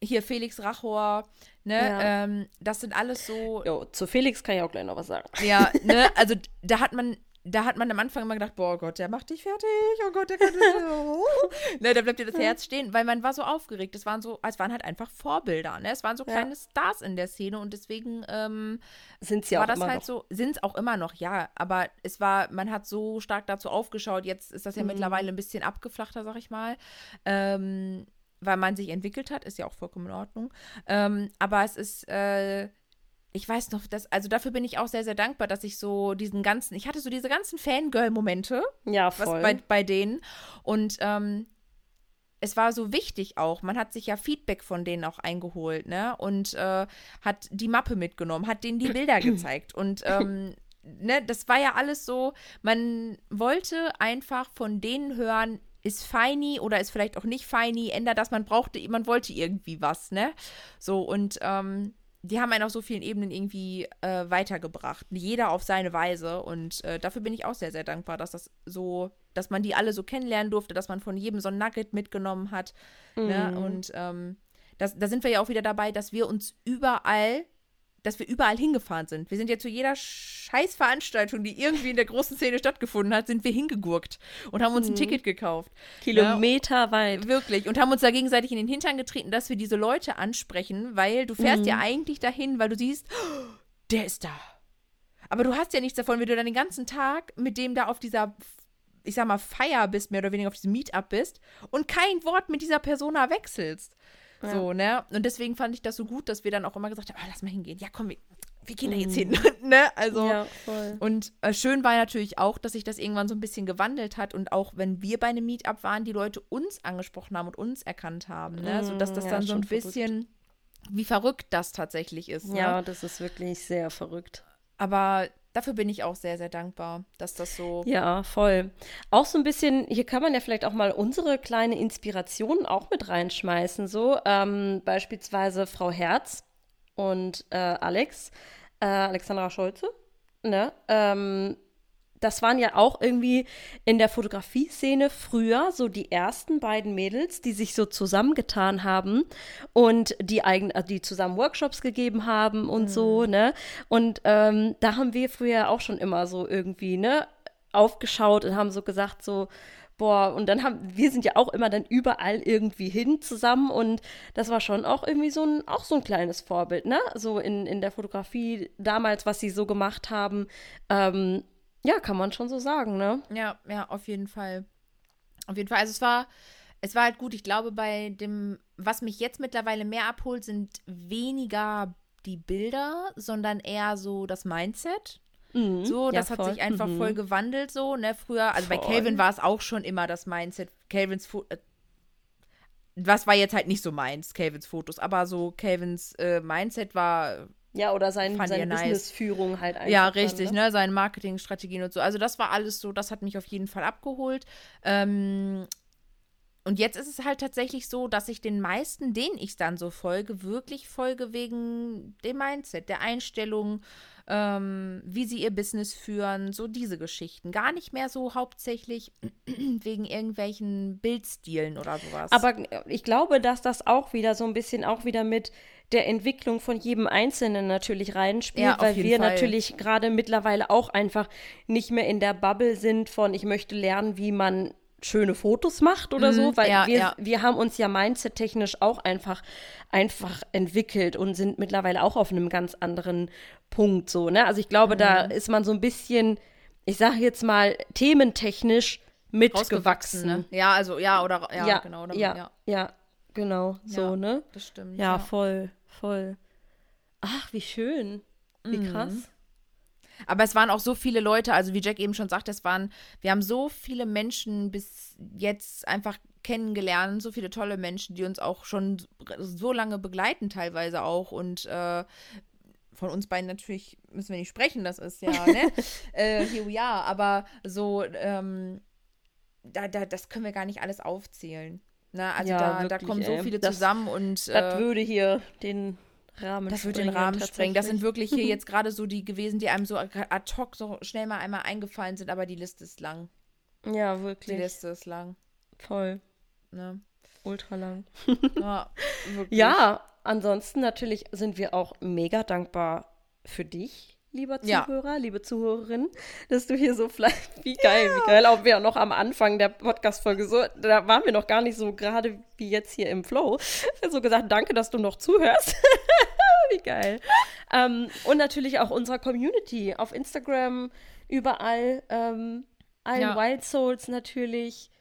hier Felix Rachor, ne? Ja. Ähm, das sind alles so, Jo, zu Felix kann ich auch gleich noch was sagen. ja, ne? Also da hat man, da hat man am Anfang immer gedacht, boah Gott, der macht dich fertig, oh Gott, der kann ne, da bleibt dir das Herz stehen, weil man war so aufgeregt. Es waren so, es waren halt einfach Vorbilder, ne? Es waren so Ja. kleine Stars in der Szene und deswegen ähm, Sind sie war auch das immer halt noch. so, sind es auch immer noch, ja, aber es war, man hat so stark dazu aufgeschaut, jetzt ist das ja Mhm. mittlerweile ein bisschen abgeflachter, sag ich mal, ähm, weil man sich entwickelt hat, ist ja auch vollkommen in Ordnung, ähm, aber es ist, äh, ich weiß noch, dass, also dafür bin ich auch sehr, sehr dankbar, dass ich so diesen ganzen, ich hatte so diese ganzen Fangirl-Momente, Ja, voll. bei, bei denen. Und ähm, es war so wichtig auch. Man hat sich ja Feedback von denen auch eingeholt, ne? Und äh, hat die Mappe mitgenommen, hat denen die Bilder gezeigt. Und ähm, ne, das war ja alles so, man wollte einfach von denen hören, ist feini oder ist vielleicht auch nicht feini, ändert das, man brauchte, man wollte irgendwie was, ne? So, und ähm, die haben einen auf so vielen Ebenen irgendwie äh, weitergebracht. Jeder auf seine Weise. Und äh, dafür bin ich auch sehr, sehr dankbar, dass das so, dass man die alle so kennenlernen durfte, dass man von jedem so ein Nugget mitgenommen hat. Ne? Mhm. Und ähm, das, da sind wir ja auch wieder dabei, dass wir uns überall, dass wir überall hingefahren sind. Wir sind ja zu jeder Scheißveranstaltung, die irgendwie in der großen Szene stattgefunden hat, sind wir hingegurkt und haben uns ein Mhm. Ticket gekauft. Kilometer weit. Wirklich. Und haben uns da gegenseitig in den Hintern getreten, dass wir diese Leute ansprechen, weil du fährst Mhm. ja eigentlich dahin, weil du siehst, "Oh, der ist da. Aber du hast ja nichts davon, wenn du dann den ganzen Tag mit dem da auf dieser, ich sag mal, Feier bist, mehr oder weniger auf diesem Meetup bist und kein Wort mit dieser Persona wechselst. Ja. So, ne? Und deswegen fand ich das so gut, dass wir dann auch immer gesagt haben, ah, lass mal hingehen. Ja, komm, wir, wir gehen da jetzt hin. ne? Also. ja, voll. Und äh, schön war natürlich auch, dass sich das irgendwann so ein bisschen gewandelt hat und auch wenn wir bei einem Meetup waren, die Leute uns angesprochen haben und uns erkannt haben, ne? Mm, Sodass das ja, dann so ein schon verrückt. bisschen, wie verrückt das tatsächlich ist. Ja, Ne? das ist wirklich sehr verrückt. Aber dafür bin ich auch sehr, sehr dankbar, dass das so. Ja, voll. Auch so ein bisschen, hier kann man ja vielleicht auch mal unsere kleine Inspiration auch mit reinschmeißen. So, ähm, beispielsweise Frau Herz und äh, Alex, äh, Alexandra Scholze. Ne? Ähm, das waren ja auch irgendwie in der Fotografie-Szene früher so die ersten beiden Mädels, die sich so zusammengetan haben und die eigen, also die zusammen Workshops gegeben haben und so, ne? Und ähm, da haben wir früher auch schon immer so irgendwie, ne, aufgeschaut und haben so gesagt, so, boah, und dann haben, wir sind ja auch immer dann überall irgendwie hin zusammen und das war schon auch irgendwie so ein, auch so ein kleines Vorbild, ne? So in, in der Fotografie damals, was sie so gemacht haben. Ähm, ja, kann man schon so sagen, ne? Ja, ja, auf jeden Fall. Auf jeden Fall. Also es war, es war halt gut. Ich glaube, bei dem, was mich jetzt mittlerweile mehr abholt, sind weniger die Bilder, sondern eher so das Mindset. Mhm. So, Ja, das hat voll. sich einfach Mhm. voll gewandelt, so, ne? Früher, also bei Voll. Calvin war es auch schon immer das Mindset. Calvins Fo äh, was war jetzt halt nicht so meins, Calvins Fotos, aber so Calvins äh, Mindset war Ja, oder sein, seine nice. Businessführung halt einfach. ja, dann, richtig, ne? Seine Marketingstrategien und so. Also das war alles so, das hat mich auf jeden Fall abgeholt. Ähm, und jetzt ist es halt tatsächlich so, dass ich den meisten, denen ich dann so folge, wirklich folge wegen dem Mindset, der Einstellung, ähm, wie sie ihr Business führen, so diese Geschichten. Gar nicht mehr so hauptsächlich wegen irgendwelchen Bildstilen oder sowas. Aber ich glaube, dass das auch wieder so ein bisschen auch wieder mit der Entwicklung von jedem Einzelnen natürlich reinspielt, Ja, weil wir Fall. natürlich gerade mittlerweile auch einfach nicht mehr in der Bubble sind von, ich möchte lernen, wie man schöne Fotos macht oder Mhm, so, weil ja, wir, ja. wir haben uns ja mindset-technisch auch einfach, einfach entwickelt und sind mittlerweile auch auf einem ganz anderen Punkt so, ne? Also ich glaube, da Mhm. ist man so ein bisschen, ich sage jetzt mal, thementechnisch mitgewachsen. ne? Ja, also ja, oder ja, ja, genau. Oder, ja, ja, genau, so, Ja. ne? das stimmt. Ja, voll, voll. Ach, wie schön. Wie Mhm. krass. Aber es waren auch so viele Leute, also wie Jack eben schon sagte, es waren, wir haben so viele Menschen bis jetzt einfach kennengelernt, so viele tolle Menschen, die uns auch schon so lange begleiten teilweise auch und äh, von uns beiden natürlich müssen wir nicht sprechen, das ist ja, ne? äh, here we are, aber so, ähm, da, da, das können wir gar nicht alles aufzählen. Ne? Also Ja, da, da wirklich, kommen so ey. viele Das- zusammen und Das äh, würde hier den Rahmen das wird den Rahmen sprengen. Das sind wirklich hier jetzt gerade so die gewesen, die einem so ad hoc so schnell mal einmal eingefallen sind, aber die Liste ist lang. Ja, Die wirklich. Liste ist lang. Voll. Ne? Ultra lang. Ja. Ja, ansonsten natürlich sind wir auch mega dankbar für dich, lieber Ja. Zuhörer, liebe Zuhörerin, dass du hier so fleißig, wie geil, wie geil, auch wir noch am Anfang der Podcast-Folge so, da waren wir noch gar nicht so gerade wie jetzt hier im Flow, so gesagt, danke, dass du noch zuhörst. wie geil. Ähm, und natürlich auch unserer Community auf Instagram, überall, ähm, allen Ja. Wild Souls natürlich.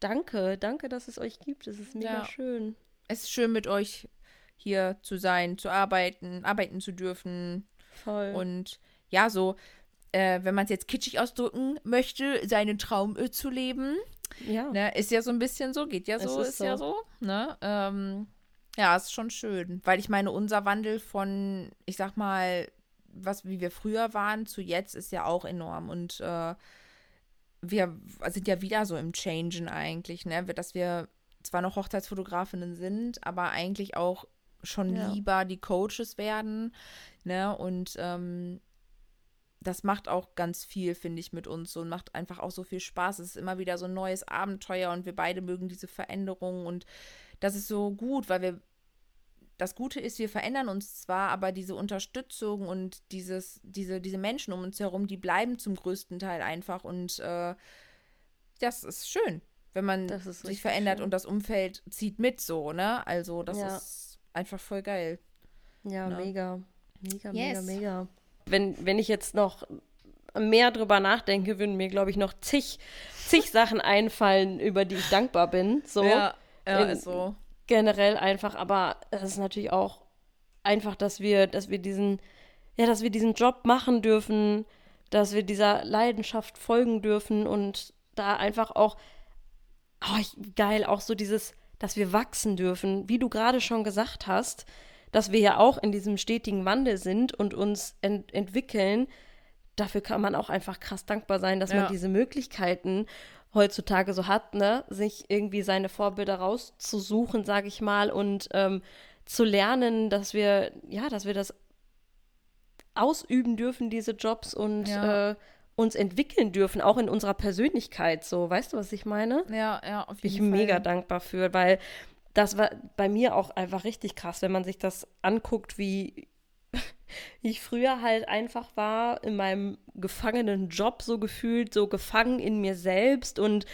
Danke, danke, dass es euch gibt. Es ist mega Ja. schön. Es ist schön mit euch hier zu sein, zu arbeiten, arbeiten zu dürfen. Voll. Und ja, so, äh, wenn man es jetzt kitschig ausdrücken möchte, seinen Traum äh, zu leben, ja. ne, ist ja so ein bisschen so, geht ja so, ist ist, ja so. so, ne? Ähm, ja, ist schon schön, weil ich meine, unser Wandel von, ich sag mal, was wie wir früher waren zu jetzt ist ja auch enorm und äh, wir sind ja wieder so im Changen eigentlich, ne? Dass wir zwar noch Hochzeitsfotografinnen sind, aber eigentlich auch schon Ja. lieber die Coaches werden, ne? Und ähm, das macht auch ganz viel, finde ich, mit uns so und macht einfach auch so viel Spaß. Es ist immer wieder so ein neues Abenteuer und wir beide mögen diese Veränderungen und das ist so gut, weil wir das Gute ist, wir verändern uns zwar, aber diese Unterstützung und dieses, diese, diese Menschen um uns herum, die bleiben zum größten Teil einfach und äh, das ist schön, wenn man sich verändert schön. und das Umfeld zieht mit so, ne? Also das Ja. ist einfach voll geil. Ja, Ne? mega. Mega, Yes. mega, mega. Wenn, wenn ich jetzt noch mehr drüber nachdenke, würden mir, glaube ich, noch zig, zig Sachen einfallen, über die ich dankbar bin. So ja, in- ist so. generell einfach, aber es ist natürlich auch einfach, dass wir, dass wir diesen, ja, dass wir diesen Job machen dürfen, dass wir dieser Leidenschaft folgen dürfen und da einfach auch, oh, ich, geil, auch so dieses, dass wir wachsen dürfen, wie du gerade schon gesagt hast, dass wir ja auch in diesem stetigen Wandel sind und uns ent entwickeln. Dafür kann man auch einfach krass dankbar sein, dass Ja. man diese Möglichkeiten heutzutage so hat, ne, sich irgendwie seine Vorbilder rauszusuchen, sage ich mal, und ähm, zu lernen, dass wir, ja, dass wir das ausüben dürfen, diese Jobs und Ja. äh, uns entwickeln dürfen, auch in unserer Persönlichkeit. So, weißt du, was ich meine? Ja, ja, auf Bin ich jeden Fall. mega dankbar für, weil das war bei mir auch einfach richtig krass, wenn man sich das anguckt, wie ich früher halt einfach war in meinem gefangenen Job so gefühlt, so gefangen in mir selbst und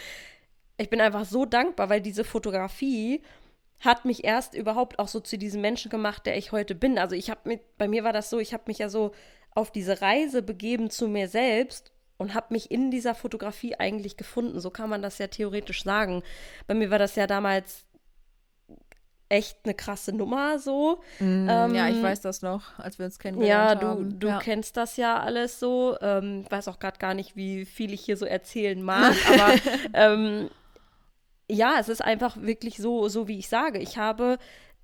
ich bin einfach so dankbar, weil diese Fotografie hat mich erst überhaupt auch so zu diesem Menschen gemacht, der ich heute bin. Also ich habe mit, bei mir war das so, ich habe mich ja so auf diese Reise begeben zu mir selbst und habe mich in dieser Fotografie eigentlich gefunden. So kann man das ja theoretisch sagen. Bei mir war das ja damals echt eine krasse Nummer so. Mm, ja, ich Ähm, weiß das noch, als wir uns Ja, kennengelernt du, haben. du ja. kennst das ja alles so. Ähm, weiß auch gerade gar nicht, wie viel ich hier so erzählen mag, aber ähm, ja, es ist einfach wirklich so, so wie ich sage. Ich habe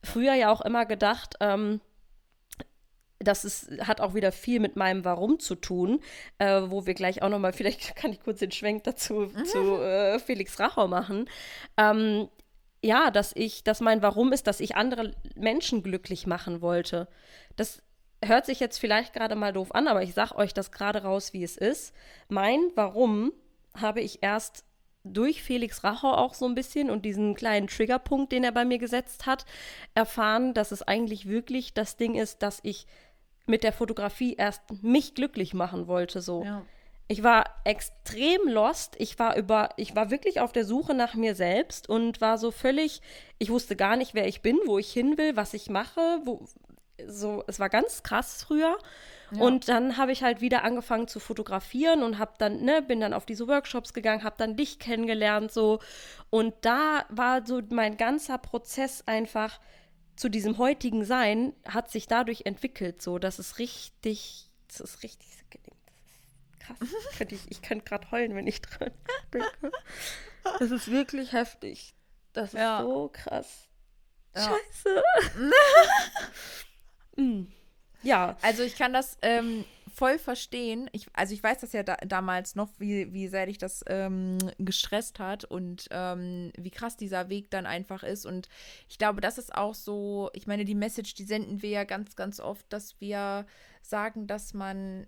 früher ja auch immer gedacht, ähm, das ist, hat auch wieder viel mit meinem Warum zu tun, äh, wo wir gleich auch nochmal, vielleicht kann ich kurz den Schwenk dazu zu äh, Felix Rachau machen. Ähm, ja, dass ich, dass mein Warum ist, dass ich andere Menschen glücklich machen wollte. Das hört sich jetzt vielleicht gerade mal doof an, aber ich sag euch das gerade raus, wie es ist. Mein Warum habe ich erst durch Felix Rachau auch so ein bisschen und diesen kleinen Triggerpunkt, den er bei mir gesetzt hat, erfahren, dass es eigentlich wirklich das Ding ist, dass ich mit der Fotografie erst mich glücklich machen wollte, so. Ja. Ich war extrem lost. Ich war über, ich war wirklich auf der Suche nach mir selbst und war so völlig, ich wusste gar nicht, wer ich bin, wo ich hin will, was ich mache, wo, so, es war ganz krass früher. Ja. Und dann habe ich halt wieder angefangen zu fotografieren und habe dann, ne, bin dann auf diese Workshops gegangen, habe dann dich kennengelernt, so. Und da war so mein ganzer Prozess einfach zu diesem heutigen Sein, hat sich dadurch entwickelt, so. Das ist richtig, das ist richtig krass. Könnte ich ich könnte gerade heulen, wenn ich dran denke. Das ist wirklich heftig. Das ist Ja. so krass. Ja. Scheiße. Mm. ja. Also ich kann das ähm, voll verstehen. Ich, also ich weiß das ja da, damals noch, wie, wie sehr dich das ähm, gestresst hat und ähm, wie krass dieser Weg dann einfach ist. Und ich glaube, das ist auch so, ich meine, die Message, die senden wir ja ganz, ganz oft, dass wir sagen, dass man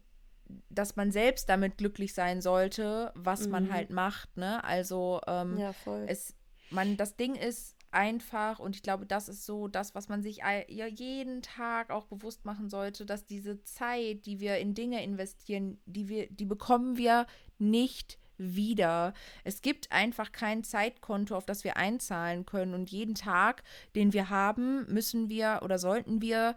dass man selbst damit glücklich sein sollte, was mhm. man halt macht, ne? Also ähm, ja, es, man, das Ding ist, einfach und ich glaube, das ist so das, was man sich ja jeden Tag auch bewusst machen sollte, dass diese Zeit, die wir in Dinge investieren, die wir, die bekommen wir nicht wieder. Es gibt einfach kein Zeitkonto, auf das wir einzahlen können und jeden Tag, den wir haben, müssen wir oder sollten wir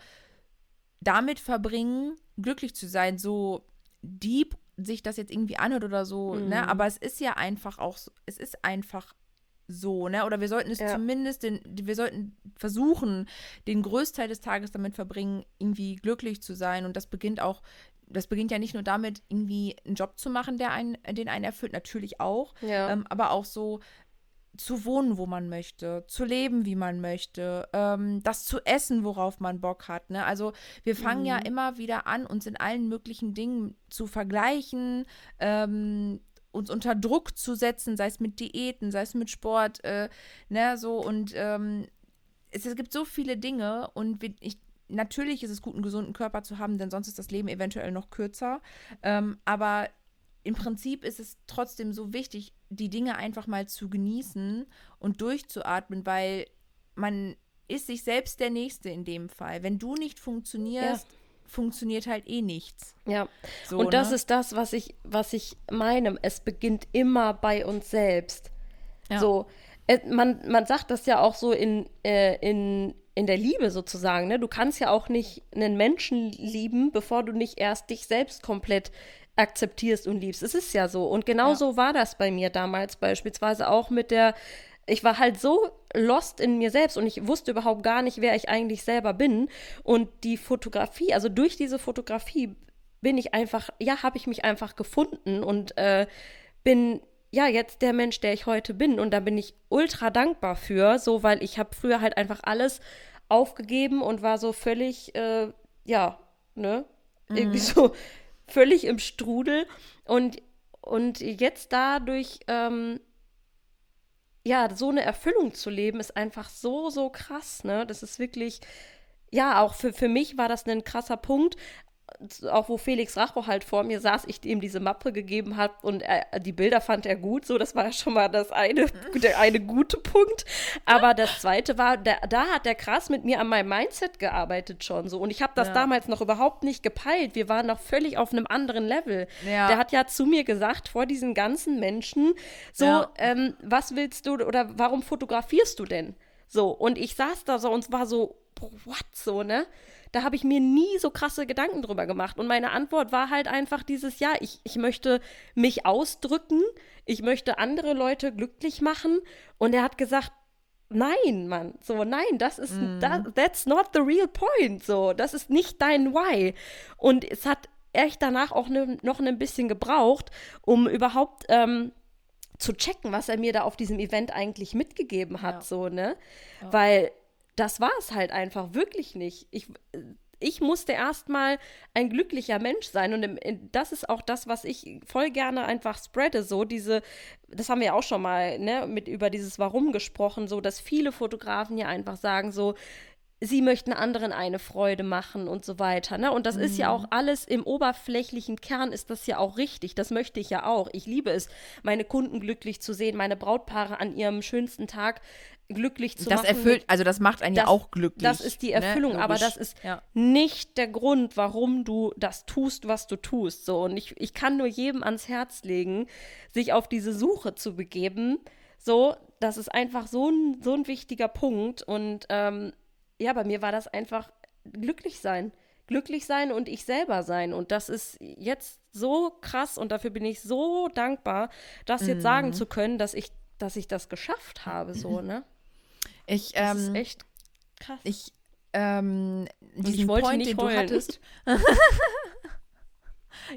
damit verbringen, glücklich zu sein, so deep sich das jetzt irgendwie anhört oder so, ne? mhm. ne? Aber es ist ja einfach auch, es ist einfach so, ne? Oder wir sollten es ja. zumindest, den, wir sollten versuchen, den Größteil des Tages damit verbringen, irgendwie glücklich zu sein. Und das beginnt auch, das beginnt ja nicht nur damit, irgendwie einen Job zu machen, der einen, den einen erfüllt, natürlich auch, ja. ähm, aber auch so zu wohnen, wo man möchte, zu leben, wie man möchte, ähm, das zu essen, worauf man Bock hat. Ne? Also wir fangen mhm. ja immer wieder an, uns in allen möglichen Dingen zu vergleichen, ähm, uns unter Druck zu setzen, sei es mit Diäten, sei es mit Sport, äh, ne, so und ähm, es, es, gibt so viele Dinge und wir, ich, natürlich ist es gut, einen gesunden Körper zu haben, denn sonst ist das Leben eventuell noch kürzer. Ähm, aber im Prinzip ist es trotzdem so wichtig, die Dinge einfach mal zu genießen und durchzuatmen, weil man ist sich selbst der Nächste in dem Fall. Wenn du nicht funktionierst, ja funktioniert halt eh nichts. Ja. So, und das ne? ist das, was ich, was ich meine. Es beginnt immer bei uns selbst. Ja. So, äh, man, man sagt das ja auch so in, äh, in, in der Liebe sozusagen. Ne? Du kannst ja auch nicht einen Menschen lieben, bevor du nicht erst dich selbst komplett akzeptierst und liebst. Es ist ja so. Und genau ja. so war das bei mir damals beispielsweise auch mit der ich war halt so lost in mir selbst und ich wusste überhaupt gar nicht, wer ich eigentlich selber bin. Und die Fotografie, also durch diese Fotografie bin ich einfach, ja, habe ich mich einfach gefunden und äh, bin ja jetzt der Mensch, der ich heute bin. Und da bin ich ultra dankbar für, so weil ich habe früher halt einfach alles aufgegeben und war so völlig, äh, ja, ne, mhm. irgendwie so völlig im Strudel und und jetzt dadurch ähm, ja, so eine Erfüllung zu leben, ist einfach so, so krass, ne? Das ist wirklich, ja, auch für, für mich war das ein krasser Punkt, auch wo Felix Rachbach halt vor mir saß, ich ihm diese Mappe gegeben habe und er, die Bilder fand er gut, so das war ja schon mal das eine, der eine gute Punkt. Aber das zweite war, der, da hat der krass mit mir an meinem Mindset gearbeitet schon so und ich habe das ja. damals noch überhaupt nicht gepeilt. Wir waren noch völlig auf einem anderen Level. Ja. Der hat ja zu mir gesagt vor diesen ganzen Menschen, so ja. ähm, was willst du oder warum fotografierst du denn? So und ich saß da so und war so what so ne? Da habe ich mir nie so krasse Gedanken drüber gemacht. Und meine Antwort war halt einfach dieses, ja, ich, ich möchte mich ausdrücken, ich möchte andere Leute glücklich machen. Und er hat gesagt, nein, Mann, so, nein, das ist, mm. that, that's not the real point, so, das ist nicht dein Why. Und es hat echt danach auch ne, noch ein bisschen gebraucht, um überhaupt ähm, zu checken, was er mir da auf diesem Event eigentlich mitgegeben hat, ja. so, ne? Ja. Weil das war es halt einfach wirklich nicht. Ich, ich musste erstmal ein glücklicher Mensch sein und das ist auch das, was ich voll gerne einfach spreade, so diese, das haben wir auch schon mal, ne, mit über dieses Warum gesprochen, so, dass viele Fotografen ja einfach sagen so, sie möchten anderen eine Freude machen und so weiter. Ne? Und das mhm. ist ja auch mhm. alles im oberflächlichen Kern ist das ja auch richtig. Das möchte ich ja auch. Ich liebe es, meine Kunden glücklich zu sehen, meine Brautpaare an ihrem schönsten Tag glücklich zu das machen. Das erfüllt, also das macht einen das, ja auch glücklich. Das ist die ne? Erfüllung, ne? aber das ist ja. nicht der Grund, warum du das tust, was du tust. So und ich, ich kann nur jedem ans Herz legen, sich auf diese Suche zu begeben. So, das ist einfach so ein, so ein wichtiger Punkt und ähm, ja, bei mir war das einfach glücklich sein. Glücklich sein und ich selber sein. Und das ist jetzt so krass und dafür bin ich so dankbar, das jetzt sagen mhm. zu können, dass ich, dass ich das geschafft habe, so, ne? Ich, ähm, das ist echt krass. Ich, ähm, diesen ich wollte Point, nicht den heulen. du hattest.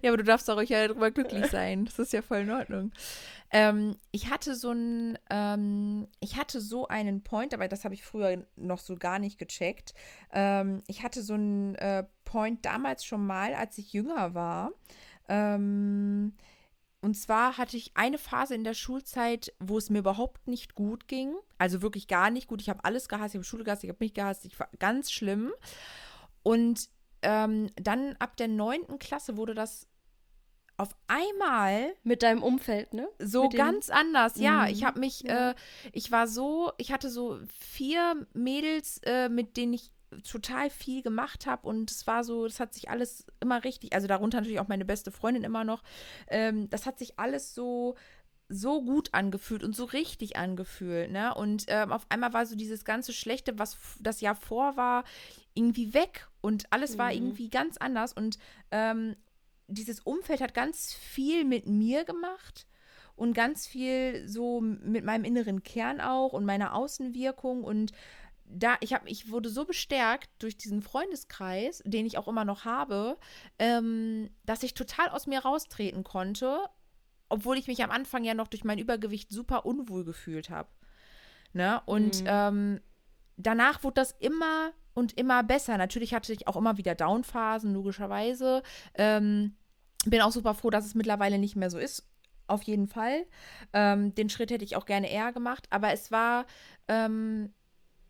ja, aber du darfst auch ruhig ja darüber glücklich sein. Das ist ja voll in Ordnung. Ähm, ich hatte so einen, ähm, ich hatte so einen Point, aber das habe ich früher noch so gar nicht gecheckt. Ähm, ich hatte so einen äh, Point damals schon mal, als ich jünger war. Ähm, und zwar hatte ich eine Phase in der Schulzeit, wo es mir überhaupt nicht gut ging. Also wirklich gar nicht gut. Ich habe alles gehasst. Ich habe Schule gehasst, ich habe mich gehasst. Ich war ganz schlimm. Und ähm, dann ab der neunten Klasse wurde das auf einmal mit deinem Umfeld, ne? So ganz anders, ja. Mhm. Ich habe mich, ja. äh, ich war so, ich hatte so vier Mädels, äh, mit denen ich total viel gemacht habe und es war so, das hat sich alles immer richtig, also darunter natürlich auch meine beste Freundin immer noch, ähm, das hat sich alles so so gut angefühlt und so richtig angefühlt, ne? Und ähm, auf einmal war so dieses ganze Schlechte, was das Jahr vor war, irgendwie weg und alles war mhm. irgendwie ganz anders und ähm, dieses Umfeld hat ganz viel mit mir gemacht und ganz viel so mit meinem inneren Kern auch und meiner Außenwirkung und da, ich habe, ich wurde so bestärkt durch diesen Freundeskreis, den ich auch immer noch habe, ähm, dass ich total aus mir raustreten konnte, obwohl ich mich am Anfang ja noch durch mein Übergewicht super unwohl gefühlt habe. Ne? Und mhm. ähm, danach wurde das immer und immer besser. Natürlich hatte ich auch immer wieder Downphasen, logischerweise. Ähm, bin auch super froh, dass es mittlerweile nicht mehr so ist. Auf jeden Fall. Ähm, den Schritt hätte ich auch gerne eher gemacht. Aber es war ähm,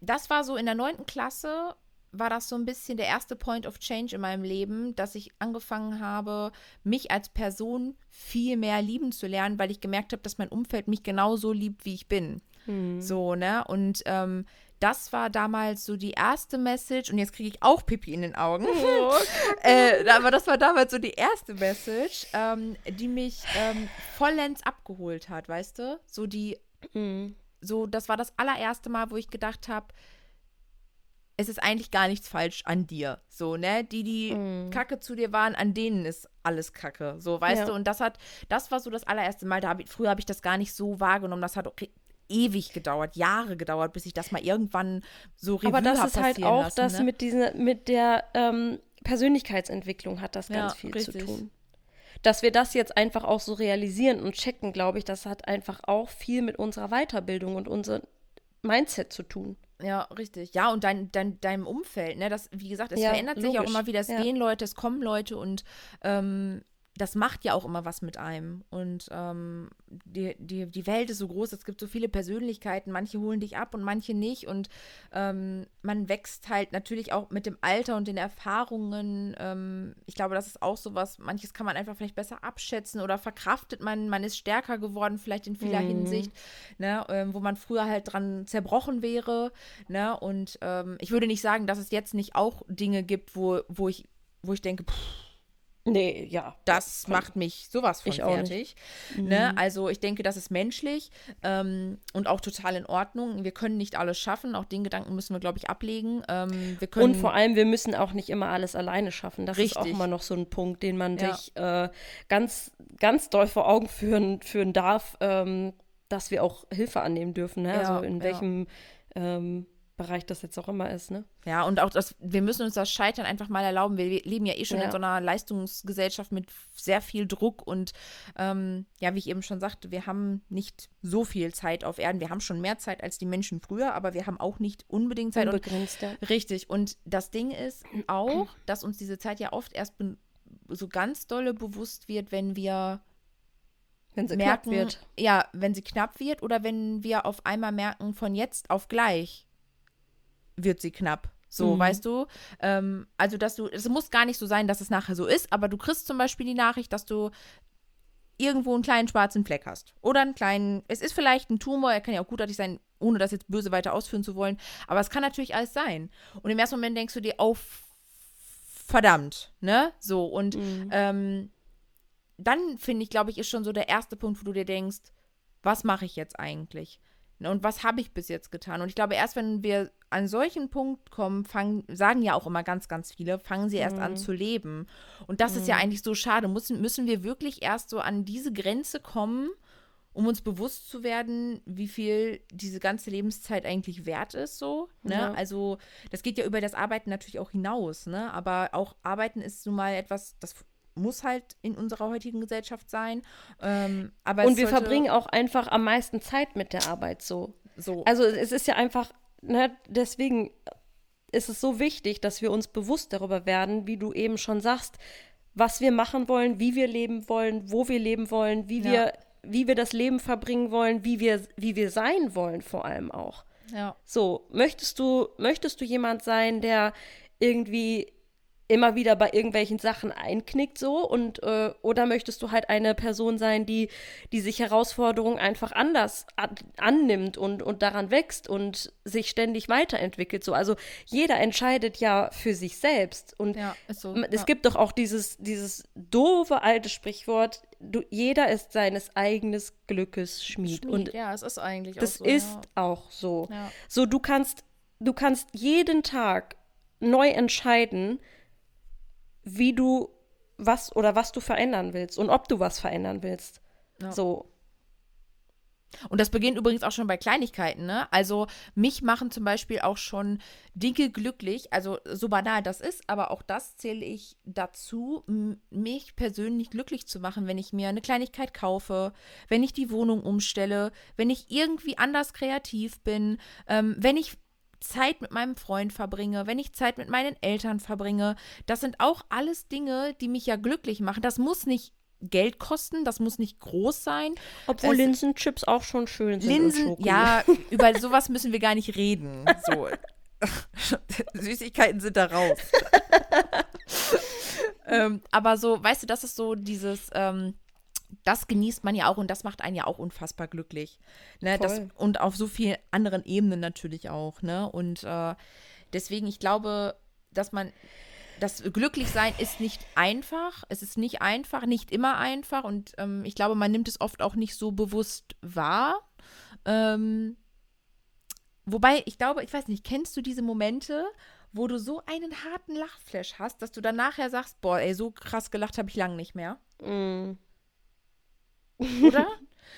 das war so in der neunten Klasse, war das so ein bisschen der erste Point of Change in meinem Leben, dass ich angefangen habe, mich als Person viel mehr lieben zu lernen, weil ich gemerkt habe, dass mein Umfeld mich genauso liebt, wie ich bin. Hm. So, ne? Und ähm, das war damals so die erste Message und jetzt kriege ich auch Pipi in den Augen. Oh. äh, aber das war damals so die erste Message, ähm, die mich ähm, vollends abgeholt hat, weißt du? So die, mhm so, das war das allererste Mal, wo ich gedacht habe, es ist eigentlich gar nichts falsch an dir. So, ne? Die, die mm. Kacke zu dir waren, an denen ist alles Kacke. So, weißt ja. du? Und das hat, das war so das allererste Mal. Da hab ich, früher habe ich das gar nicht so wahrgenommen. Das hat okay, ewig gedauert, Jahre gedauert, bis ich das mal irgendwann so Revue Aber das ist halt auch lassen, das ne? mit dieser, mit der ähm, Persönlichkeitsentwicklung hat das ganz ja, viel richtig. zu tun dass wir das jetzt einfach auch so realisieren und checken, glaube ich, das hat einfach auch viel mit unserer Weiterbildung und unserem Mindset zu tun. Ja, richtig. Ja, und dein, dein, deinem Umfeld, ne? Das, wie gesagt, es ja, verändert logisch. sich auch immer wieder. Es ja. gehen Leute, es kommen Leute und ähm, das macht ja auch immer was mit einem. Und ähm, die, die, die Welt ist so groß, es gibt so viele Persönlichkeiten, manche holen dich ab und manche nicht. Und ähm, man wächst halt natürlich auch mit dem Alter und den Erfahrungen. Ähm, ich glaube, das ist auch so was, manches kann man einfach vielleicht besser abschätzen oder verkraftet man, man ist stärker geworden, vielleicht in vieler mhm. Hinsicht, ne, ähm, wo man früher halt dran zerbrochen wäre. Ne? Und ähm, ich würde nicht sagen, dass es jetzt nicht auch Dinge gibt, wo, wo ich, wo ich denke, pff, Nee, ja. Das macht mich sowas von ich fertig. Ne? Mhm. Also ich denke, das ist menschlich ähm, und auch total in Ordnung. Wir können nicht alles schaffen. Auch den Gedanken müssen wir, glaube ich, ablegen. Ähm, wir können und vor allem, wir müssen auch nicht immer alles alleine schaffen. Das richtig. ist auch immer noch so ein Punkt, den man ja. sich äh, ganz, ganz doll vor Augen führen, führen darf, ähm, dass wir auch Hilfe annehmen dürfen. Ne? Ja, also in welchem ähm, Bereich das jetzt auch immer ist, ne? Ja, und auch das, wir müssen uns das Scheitern einfach mal erlauben. Wir leben ja eh schon ja. in so einer Leistungsgesellschaft mit sehr viel Druck und ähm, ja, wie ich eben schon sagte, wir haben nicht so viel Zeit auf Erden. Wir haben schon mehr Zeit als die Menschen früher, aber wir haben auch nicht unbedingt Zeit. Unbegrenzt, und, ja. Richtig. Und das Ding ist auch, dass uns diese Zeit ja oft erst so ganz dolle bewusst wird, wenn wir wenn sie merken, knapp wird. Ja, wenn sie knapp wird oder wenn wir auf einmal merken, von jetzt auf gleich wird sie knapp. So, mhm. weißt du? Ähm, also, dass du, es muss gar nicht so sein, dass es nachher so ist, aber du kriegst zum Beispiel die Nachricht, dass du irgendwo einen kleinen schwarzen Fleck hast. Oder einen kleinen, es ist vielleicht ein Tumor, er kann ja auch gutartig sein, ohne das jetzt böse weiter ausführen zu wollen, aber es kann natürlich alles sein. Und im ersten Moment denkst du dir, oh, verdammt, ne? So, und mhm. ähm, dann finde ich, glaube ich, ist schon so der erste Punkt, wo du dir denkst, was mache ich jetzt eigentlich? Und was habe ich bis jetzt getan? Und ich glaube, erst wenn wir an solchen Punkt kommen, fangen, sagen ja auch immer ganz, ganz viele, fangen sie erst mhm. an zu leben. Und das mhm. ist ja mhm. eigentlich so schade. Müssen, müssen wir wirklich erst so an diese Grenze kommen, um uns bewusst zu werden, wie viel diese ganze Lebenszeit eigentlich wert ist, so. Ne? Ja. Also, das geht ja über das Arbeiten natürlich auch hinaus, ne? Aber auch Arbeiten ist nun mal etwas, das muss halt in unserer heutigen Gesellschaft sein. Ähm, aber und wir verbringen auch einfach am meisten Zeit mit der Arbeit so. so. Also es ist ja einfach, ne, deswegen, ist es so wichtig, dass wir uns bewusst darüber werden, wie du eben schon sagst, was wir machen wollen, wie wir leben wollen, wo wir leben wollen, wie Ja. wir, wie wir das Leben verbringen wollen, wie wir, wie wir sein wollen, vor allem auch. Ja. So, möchtest du, möchtest du jemand sein, der irgendwie immer wieder bei irgendwelchen Sachen einknickt so und äh, oder möchtest du halt eine Person sein, die die sich Herausforderungen einfach anders an, annimmt und und daran wächst und sich ständig weiterentwickelt so also jeder entscheidet ja für sich selbst und Ja, so. es ja. gibt doch auch dieses dieses doofe alte Sprichwort du, jeder ist seines eigenes Glückes Schmied, Schmied, und ja, es ist eigentlich das auch so. ist auch so. Ja. So, du kannst, du kannst jeden Tag neu entscheiden, wie du was oder was du verändern willst und ob du was verändern willst. Ja. So, Und das beginnt übrigens auch schon bei Kleinigkeiten, ne? Also mich machen zum Beispiel auch schon Dinge glücklich, also so banal das ist, aber auch das zähle ich dazu, mich persönlich glücklich zu machen, wenn ich mir eine Kleinigkeit kaufe, wenn ich die Wohnung umstelle, wenn ich irgendwie anders kreativ bin, ähm, wenn ich Zeit mit meinem Freund verbringe, wenn ich Zeit mit meinen Eltern verbringe. Das sind auch alles Dinge, die mich ja glücklich machen. Das muss nicht Geld kosten, das muss nicht groß sein. obwohl Linsenchips auch schon schön sind. Linsen, ja, über sowas müssen wir gar nicht reden. So. Süßigkeiten sind da raus. ähm, aber so, weißt du, das ist so dieses, ähm, das genießt man ja auch und das macht einen ja auch unfassbar glücklich. Ne? Das, und auf so vielen anderen Ebenen natürlich auch. Ne? Und äh, deswegen, ich glaube, dass man das Glücklichsein ist nicht einfach. Es ist nicht einfach, nicht immer einfach. Und ähm, ich glaube, man nimmt es oft auch nicht so bewusst wahr. Ähm, wobei, ich glaube, ich weiß nicht, kennst du diese Momente, wo du so einen harten Lachflash hast, dass du dann nachher sagst, boah, ey, so krass gelacht habe ich lange nicht mehr. Mm. Oder?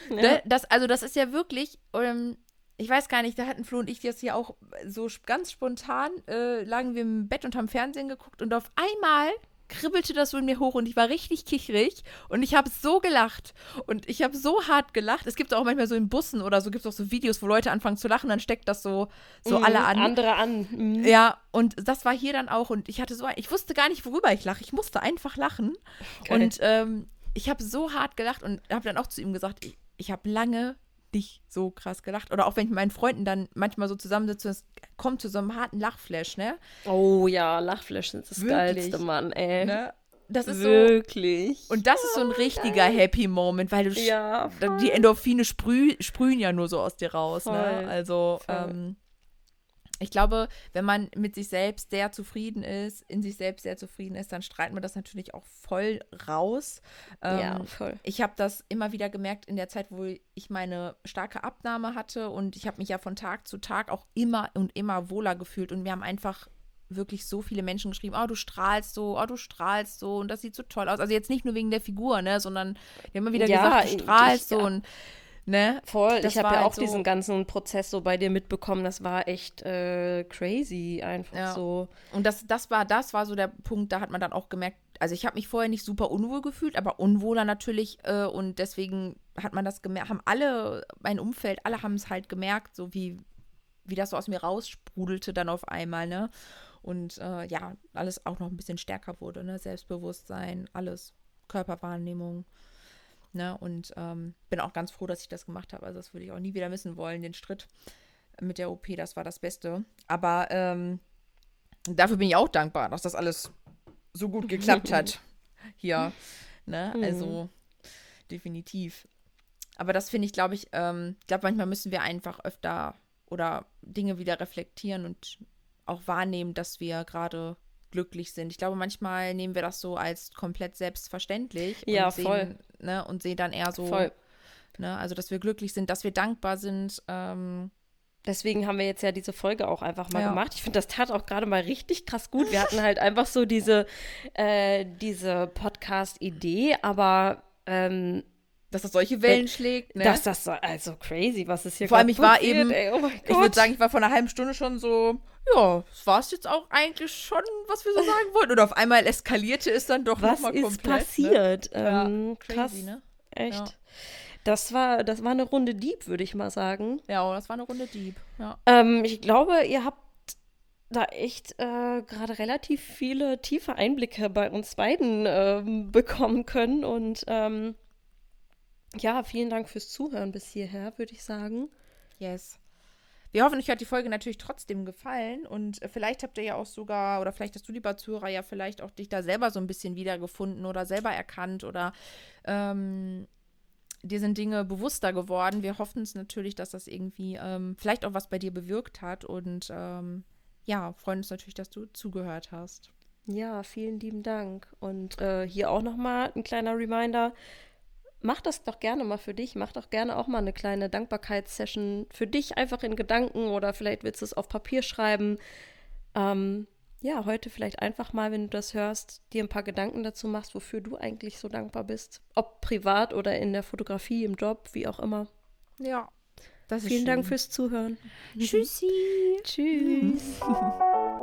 Ja. Das, also das ist ja wirklich, ähm, ich weiß gar nicht, da hatten Flo und ich das ja auch so ganz spontan, äh, lagen wir im Bett und haben Fernsehen geguckt und auf einmal kribbelte das so in mir hoch und ich war richtig kichrig und ich habe so gelacht und ich habe so hart gelacht. Es gibt auch manchmal so in Bussen oder so gibt es auch so Videos, wo Leute anfangen zu lachen, dann steckt das so, so Mm, alle an. Andere an. Mm. Ja, und das war hier dann auch und ich hatte so, ein- ich wusste gar nicht, worüber ich lache. Ich musste einfach lachen. Geil. Und ähm, ich habe so hart gelacht und habe dann auch zu ihm gesagt, ich, ich habe lange nicht so krass gelacht. Oder auch wenn ich mit meinen Freunden dann manchmal so zusammensitze, es kommt zu so einem harten Lachflash, ne? Oh ja, Lachflash sind das Wirklich? geilste, Mann, ey. ne? Das ist so. Wirklich. Und das ist so ein richtiger Happy Moment, weil du ja, die Endorphine sprüh, sprühen ja nur so aus dir raus. Voll, Ne? Also ähm, ich glaube, wenn man mit sich selbst sehr zufrieden ist, in sich selbst sehr zufrieden ist, dann strahlt man das natürlich auch voll raus. Ähm, ja, voll. Ich habe das immer wieder gemerkt in der Zeit, wo ich meine starke Abnahme hatte und ich habe mich ja von Tag zu Tag auch immer und immer wohler gefühlt und wir haben einfach wirklich so viele Menschen geschrieben, oh, du strahlst so, oh, du strahlst so und das sieht so toll aus. Also jetzt nicht nur wegen der Figur, ne, sondern die haben immer wieder Ja, gesagt, du strahlst ich- so und ne, Voll, das ich habe ja halt auch so- diesen ganzen Prozess so bei dir mitbekommen. Das war echt äh, crazy, einfach Ja. so. Und das, das war, das war so der Punkt, da hat man dann auch gemerkt, also ich habe mich vorher nicht super unwohl gefühlt, aber unwohler natürlich äh, und deswegen hat man das gemerkt, haben alle, mein Umfeld, alle haben es halt gemerkt, so wie, wie das so aus mir raussprudelte dann auf einmal, ne? Und äh, ja, alles auch noch ein bisschen stärker wurde, ne? Selbstbewusstsein, alles, Körperwahrnehmung, ne? Und ähm, bin auch ganz froh, dass ich das gemacht habe. Also das würde ich auch nie wieder missen wollen, den Stritt mit der OP, das war das Beste. Aber ähm, dafür bin ich auch dankbar, dass das alles so gut geklappt hat. Hier. Ne? Also, definitiv. Aber das finde ich, glaube ich, ähm, ich glaube, manchmal müssen wir einfach öfter oder Dinge wieder reflektieren und auch wahrnehmen, dass wir gerade glücklich sind. Ich glaube, manchmal nehmen wir das so als komplett selbstverständlich Ja, und sehen, voll. Ne, und sehen dann eher so, Voll. ne, also dass wir glücklich sind, dass wir dankbar sind. Ähm, Deswegen haben wir jetzt ja diese Folge auch einfach mal Ja. gemacht. Ich finde, das tat auch gerade mal richtig krass gut. Wir hatten halt einfach so diese, äh, diese Podcast-Idee, aber ähm, dass das solche Wellen schlägt. Ne? dass das so, also crazy, was ist hier Vor allem, ich war eben- ey, oh Ich würde sagen, ich war vor einer halben Stunde schon so, ja, das war es jetzt auch eigentlich schon, was wir so sagen wollten. Und auf einmal eskalierte es dann doch was nochmal ist komplett. Ne? passiert? Ja, Ähm, krass, Crazy, ne? echt. Ja. Das war, das war eine Runde Dieb, würde ich mal sagen. Ja, oh, das war eine Runde Dieb. Ja. Ähm, ich glaube, ihr habt da echt äh, gerade relativ viele tiefe Einblicke bei uns beiden ähm, bekommen können. Und ähm, ja, vielen Dank fürs Zuhören bis hierher, würde ich sagen. Yes. Wir hoffen, euch hat die Folge natürlich trotzdem gefallen und äh, vielleicht habt ihr ja auch sogar, oder vielleicht hast du, lieber Zuhörer, ja vielleicht auch dich da selber so ein bisschen wiedergefunden oder selber erkannt oder ähm, dir sind Dinge bewusster geworden. Wir hoffen es natürlich, dass das irgendwie ähm, vielleicht auch was bei dir bewirkt hat und ähm, ja, freuen uns natürlich, dass du zugehört hast. Ja, vielen lieben Dank. Und äh, hier auch nochmal ein kleiner Reminder. Mach das doch gerne mal für dich. Mach doch gerne auch mal eine kleine Dankbarkeitssession für dich einfach in Gedanken oder vielleicht willst du es auf Papier schreiben. Ähm, ja, heute vielleicht einfach mal, wenn du das hörst, dir ein paar Gedanken dazu machst, wofür du eigentlich so dankbar bist. Ob privat oder in der Fotografie, im Job, wie auch immer. Ja. Vielen schön. Dank fürs Zuhören. Tschüssi. Tschüss.